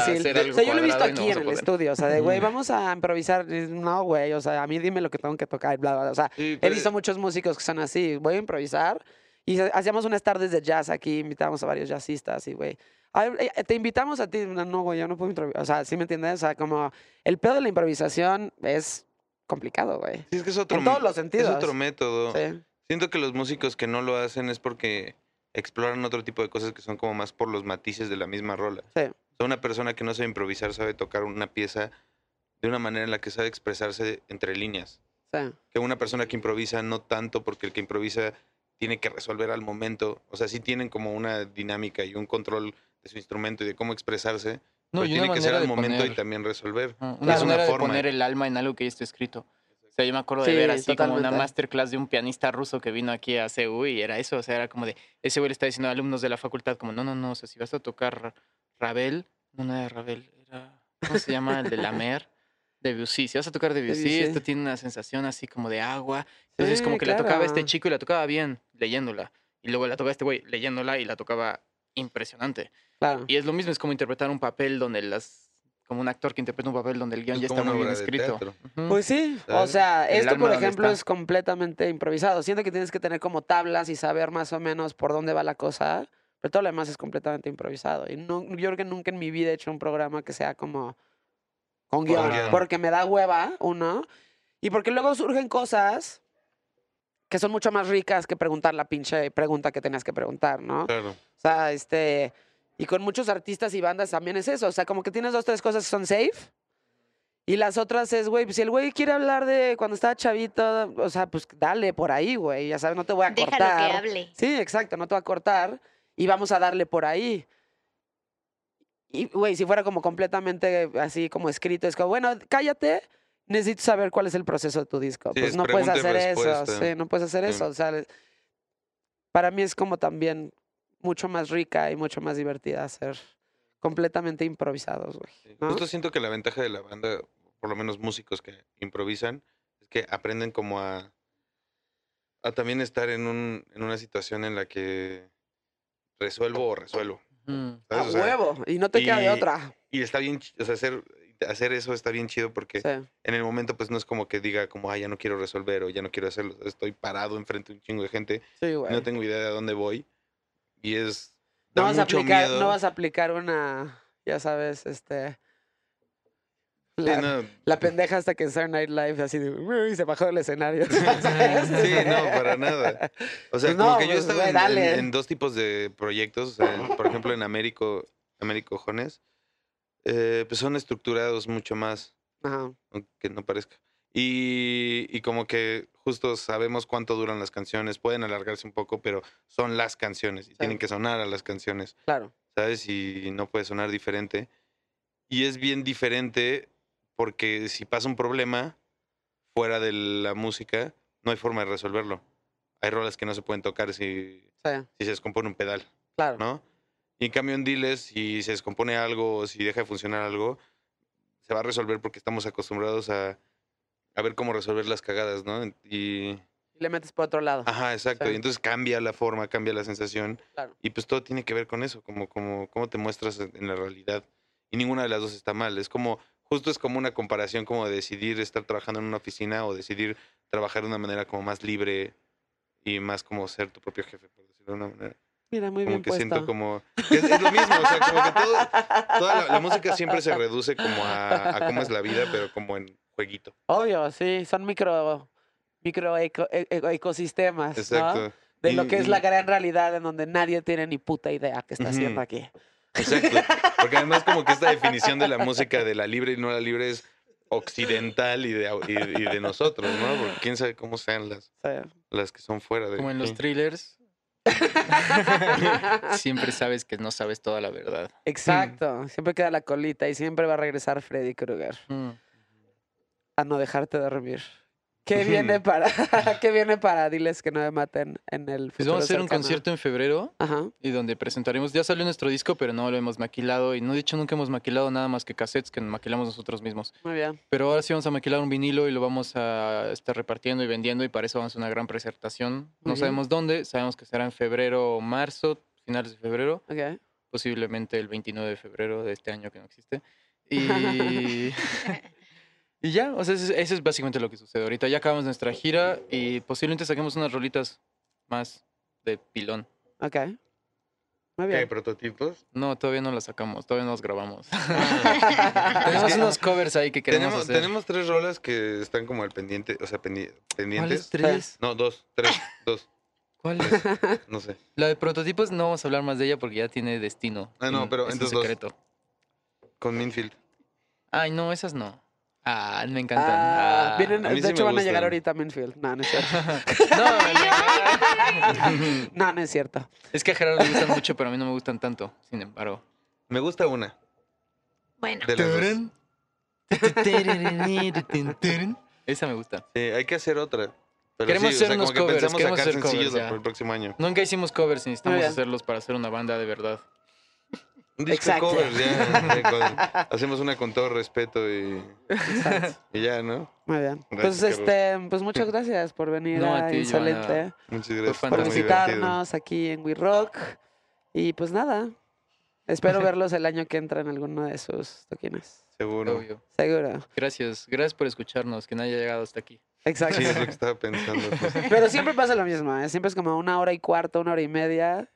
o sea, yo lo he visto no aquí en el poder. estudio, o sea, de, güey, vamos a improvisar. No, güey, o sea, a mí dime lo que tengo que tocar, bla, bla, bla. O sea, Sí, he pero- visto muchos músicos que son así, voy a improvisar. Y ha- hacíamos unas tardes de jazz aquí, invitamos a varios jazzistas y, güey, "Ay, eh, te invitamos a ti. No, no, güey, yo no puedo improvisar. O sea, ¿sí me entiendes? O sea, como el pedo de la improvisación es complicado, güey. Sí, es que es otro, En todos los sentidos. Es otro método. Sí. Siento que los músicos que no lo hacen es porque exploran otro tipo de cosas que son como más por los matices de la misma rola. Sí. O sea, una persona que no sabe improvisar sabe tocar una pieza de una manera en la que sabe expresarse entre líneas. Sí. Que una persona que improvisa no tanto porque el que improvisa tiene que resolver al momento. O sea, sí tienen como una dinámica y un control de su instrumento y de cómo expresarse. No, pero y una tiene que ser al de momento poner, y también resolver. ah, una es una manera de forma. poner el alma en algo que ya está escrito. O sea, yo me acuerdo de Sí, ver así como una masterclass de un pianista ruso que vino aquí a CU y era eso, o sea, era como de, ese güey le está diciendo a alumnos de la facultad como, no, no, no, o sea, si vas a tocar Ravel, no, no era Ravel, era, ¿cómo se llama? El de la Mer, Debussy, si vas a tocar Debussy, Debussy. esto tiene una sensación así como de agua, entonces Sí, como que la tocaba este claro. chico y la tocaba bien, leyéndola, y luego la tocaba este güey leyéndola y la tocaba impresionante. Claro. Y es lo mismo, es como interpretar un papel donde las, como un actor que interpreta un papel donde el guion Es ya está muy bien escrito. Pues sí, o sea, El esto por ejemplo es completamente improvisado. Siento que tienes que tener como tablas y saber más o menos por dónde va la cosa, pero todo lo demás es completamente improvisado. Y no, yo creo que nunca en mi vida he hecho un programa que sea como con guion, guion. porque me da hueva, uno, y porque luego surgen cosas que son mucho más ricas que preguntar la pinche pregunta que tenías que preguntar, ¿no? Claro. O sea, este. Y con muchos artistas y bandas también es eso. O sea, como que tienes dos, tres cosas que son safe. Y las otras es, güey, pues, si el güey quiere hablar de cuando estaba chavito, o sea, pues dale por ahí, güey. Ya sabes, no te voy a Déjalo cortar. que hable. Sí, exacto, no te voy a cortar y vamos a darle por ahí. Y, güey, si fuera como completamente así como escrito, es como, bueno, cállate, necesito saber cuál es el proceso de tu disco. Sí, pues es no puedes hacer eso, sí, no puedes hacer Sí. eso. O sea, para mí es como también mucho más rica y mucho más divertida hacer completamente improvisados, güey. ¿no? Justo siento que la ventaja de la banda, por lo menos músicos que improvisan, es que aprenden como a, a también estar en, un, en una situación en la que resuelvo o resuelvo. Mm. A. O sea, huevo, y no te queda de otra. Y está bien, ch- o sea, hacer, hacer eso está bien chido porque Sí, en el momento pues no es como que diga como, ah, ya no quiero resolver o ya no quiero hacerlo. Estoy parado enfrente de un chingo de gente, sí, güey. no tengo idea de a dónde voy y es... No vas, a mucho aplicar, miedo. no vas a aplicar una, ya sabes, este... Sí, La, no, la pendeja hasta que en Saturday Night Live así de... "Uy", se bajó del escenario. Sí, no, para nada. O sea, Pues como no, que yo pues, en, en- dale. en dos tipos de proyectos. o sea, por ejemplo, en Américo, Américo Jones, eh, pues son estructurados mucho más, Ajá, aunque no parezca. Y, y como que justo sabemos cuánto duran las canciones, pueden alargarse un poco, pero son las canciones y tienen que sonar a las canciones, claro. ¿sabes? Y no puede sonar diferente. Y es bien diferente porque si pasa un problema fuera de la música, no hay forma de resolverlo. Hay rolas que no se pueden tocar si, Sí, si se descompone un pedal, claro. ¿no? Y en cambio en Diles, si se descompone algo si deja de funcionar algo, se va a resolver porque estamos acostumbrados a, a ver cómo resolver las cagadas, ¿no? Y, le metes por otro lado. ajá, exacto. Sí. Y entonces cambia la forma, cambia la sensación. Claro. Y pues todo tiene que ver con eso, como, como cómo te muestras en en la realidad. Y ninguna de las dos está mal. Es como, justo es como una comparación como de decidir estar trabajando en una oficina o decidir trabajar de una manera como más libre y más como ser tu propio jefe, por decirlo de una manera. Mira, muy como bien que puesto. siento como... que Es, es lo mismo, o sea, como que todo, toda la, la música siempre se reduce como a, a cómo es la vida, pero como en jueguito. Obvio, sí, son micro, micro eco- e- e- ecosistemas, ¿no? Exacto. De lo Y- que es y- la gran realidad en donde nadie tiene ni puta idea qué está haciendo aquí. Exacto. Porque además como que esta definición de la música de la libre y no la libre es occidental y de, au- y, y de nosotros, ¿no? Porque quién sabe cómo sean las, Sí. las que son fuera de Como en los thrillers, siempre sabes que no sabes toda la verdad. Exacto, siempre queda la colita y siempre va a regresar Freddy Krueger Mm. A no dejarte dormir. ¿Qué viene para, qué viene para diles que no me maten en el Pues futuro vamos a hacer un cercano? concierto en febrero Ajá, y donde presentaremos, ya salió nuestro disco, pero no lo hemos maquilado y no, de hecho nunca hemos maquilado nada más que cassettes que maquilamos nosotros mismos. muy bien. Pero ahora sí vamos a maquilar un vinilo y lo vamos a estar repartiendo y vendiendo y para eso vamos a hacer una gran presentación. Muy No bien. sabemos dónde, sabemos que será en febrero o marzo, finales de febrero, Ok. posiblemente el 29 de febrero de este año que no existe. Y, y ya, o sea, eso, es- eso es básicamente lo que sucede ahorita. Ya acabamos nuestra gira y posiblemente saquemos unas rolitas más de pilón. Ok. Muy ¿Qué, bien. prototipos? No, todavía no las sacamos, todavía no las grabamos. Ah. Tenemos Es que unos covers ahí que queremos Tenemos, hacer. tenemos tres rolas que están como al pendiente, o sea, pendi- ¿Cuáles pendientes. tres? No, dos, tres, dos, ¿Cuáles? no sé. La de prototipos no vamos a hablar más de ella porque ya tiene destino. Ah, no, y pero es un entonces dos. secreto. Con Minfield. Ay, no, esas no. Ah, me encantan. Ah, Ah. vienen, de sí hecho van a llegar ahorita a Minfield. No, no es cierto. no, No, no es cierto. es que a Gerardo le gustan mucho, pero a mí no me gustan tanto. Sin embargo. Me gusta una Bueno, de las. Esa me gusta. Sí, hay que hacer otra. Pero Queremos sí, hacer o sea, unos como que covers, pensamos queremos sacar hacer covers, sencillos ya. para el próximo año. Nunca hicimos covers y necesitamos hacerlos para hacer una banda de verdad. Un disco Exacto. cover, ya. ya, con- hacemos una con todo respeto y, y ya, ¿no? Muy bien. Gracias, Pues este, pues muchas gracias por venir No, a a ti, Insolente, Joana. Muchas gracias. Por muy visitarnos aquí en We Rock. Y pues nada, espero verlos el año que entra en alguno de sus toquines. Seguro. Obvio. Seguro. Gracias. Gracias por escucharnos, que no haya llegado hasta aquí. Exacto. Sí, es lo que estaba pensando. justo. Pero siempre pasa lo mismo, ¿eh? siempre es como una hora y cuarto, una hora y media.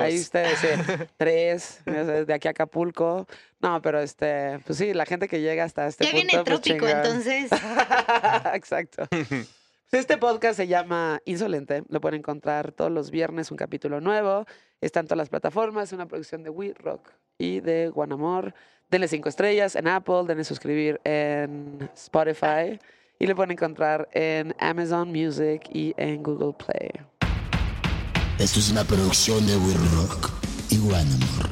Ahí ustedes, tres, ya de aquí a Acapulco. No, pero este, pues sí, la gente que llega hasta este ya punto. viene pues trópico, chingón. entonces. Exacto. Este podcast se llama Insolente. Lo pueden encontrar todos los viernes, un capítulo nuevo. Está en todas las plataformas. Es una producción de We Rock y de Guanamor. Denle cinco estrellas en Apple. Denle suscribir en Spotify. Y lo pueden encontrar en Amazon Music y en Google Play. Esto es una producción de We Rock y Guanamor.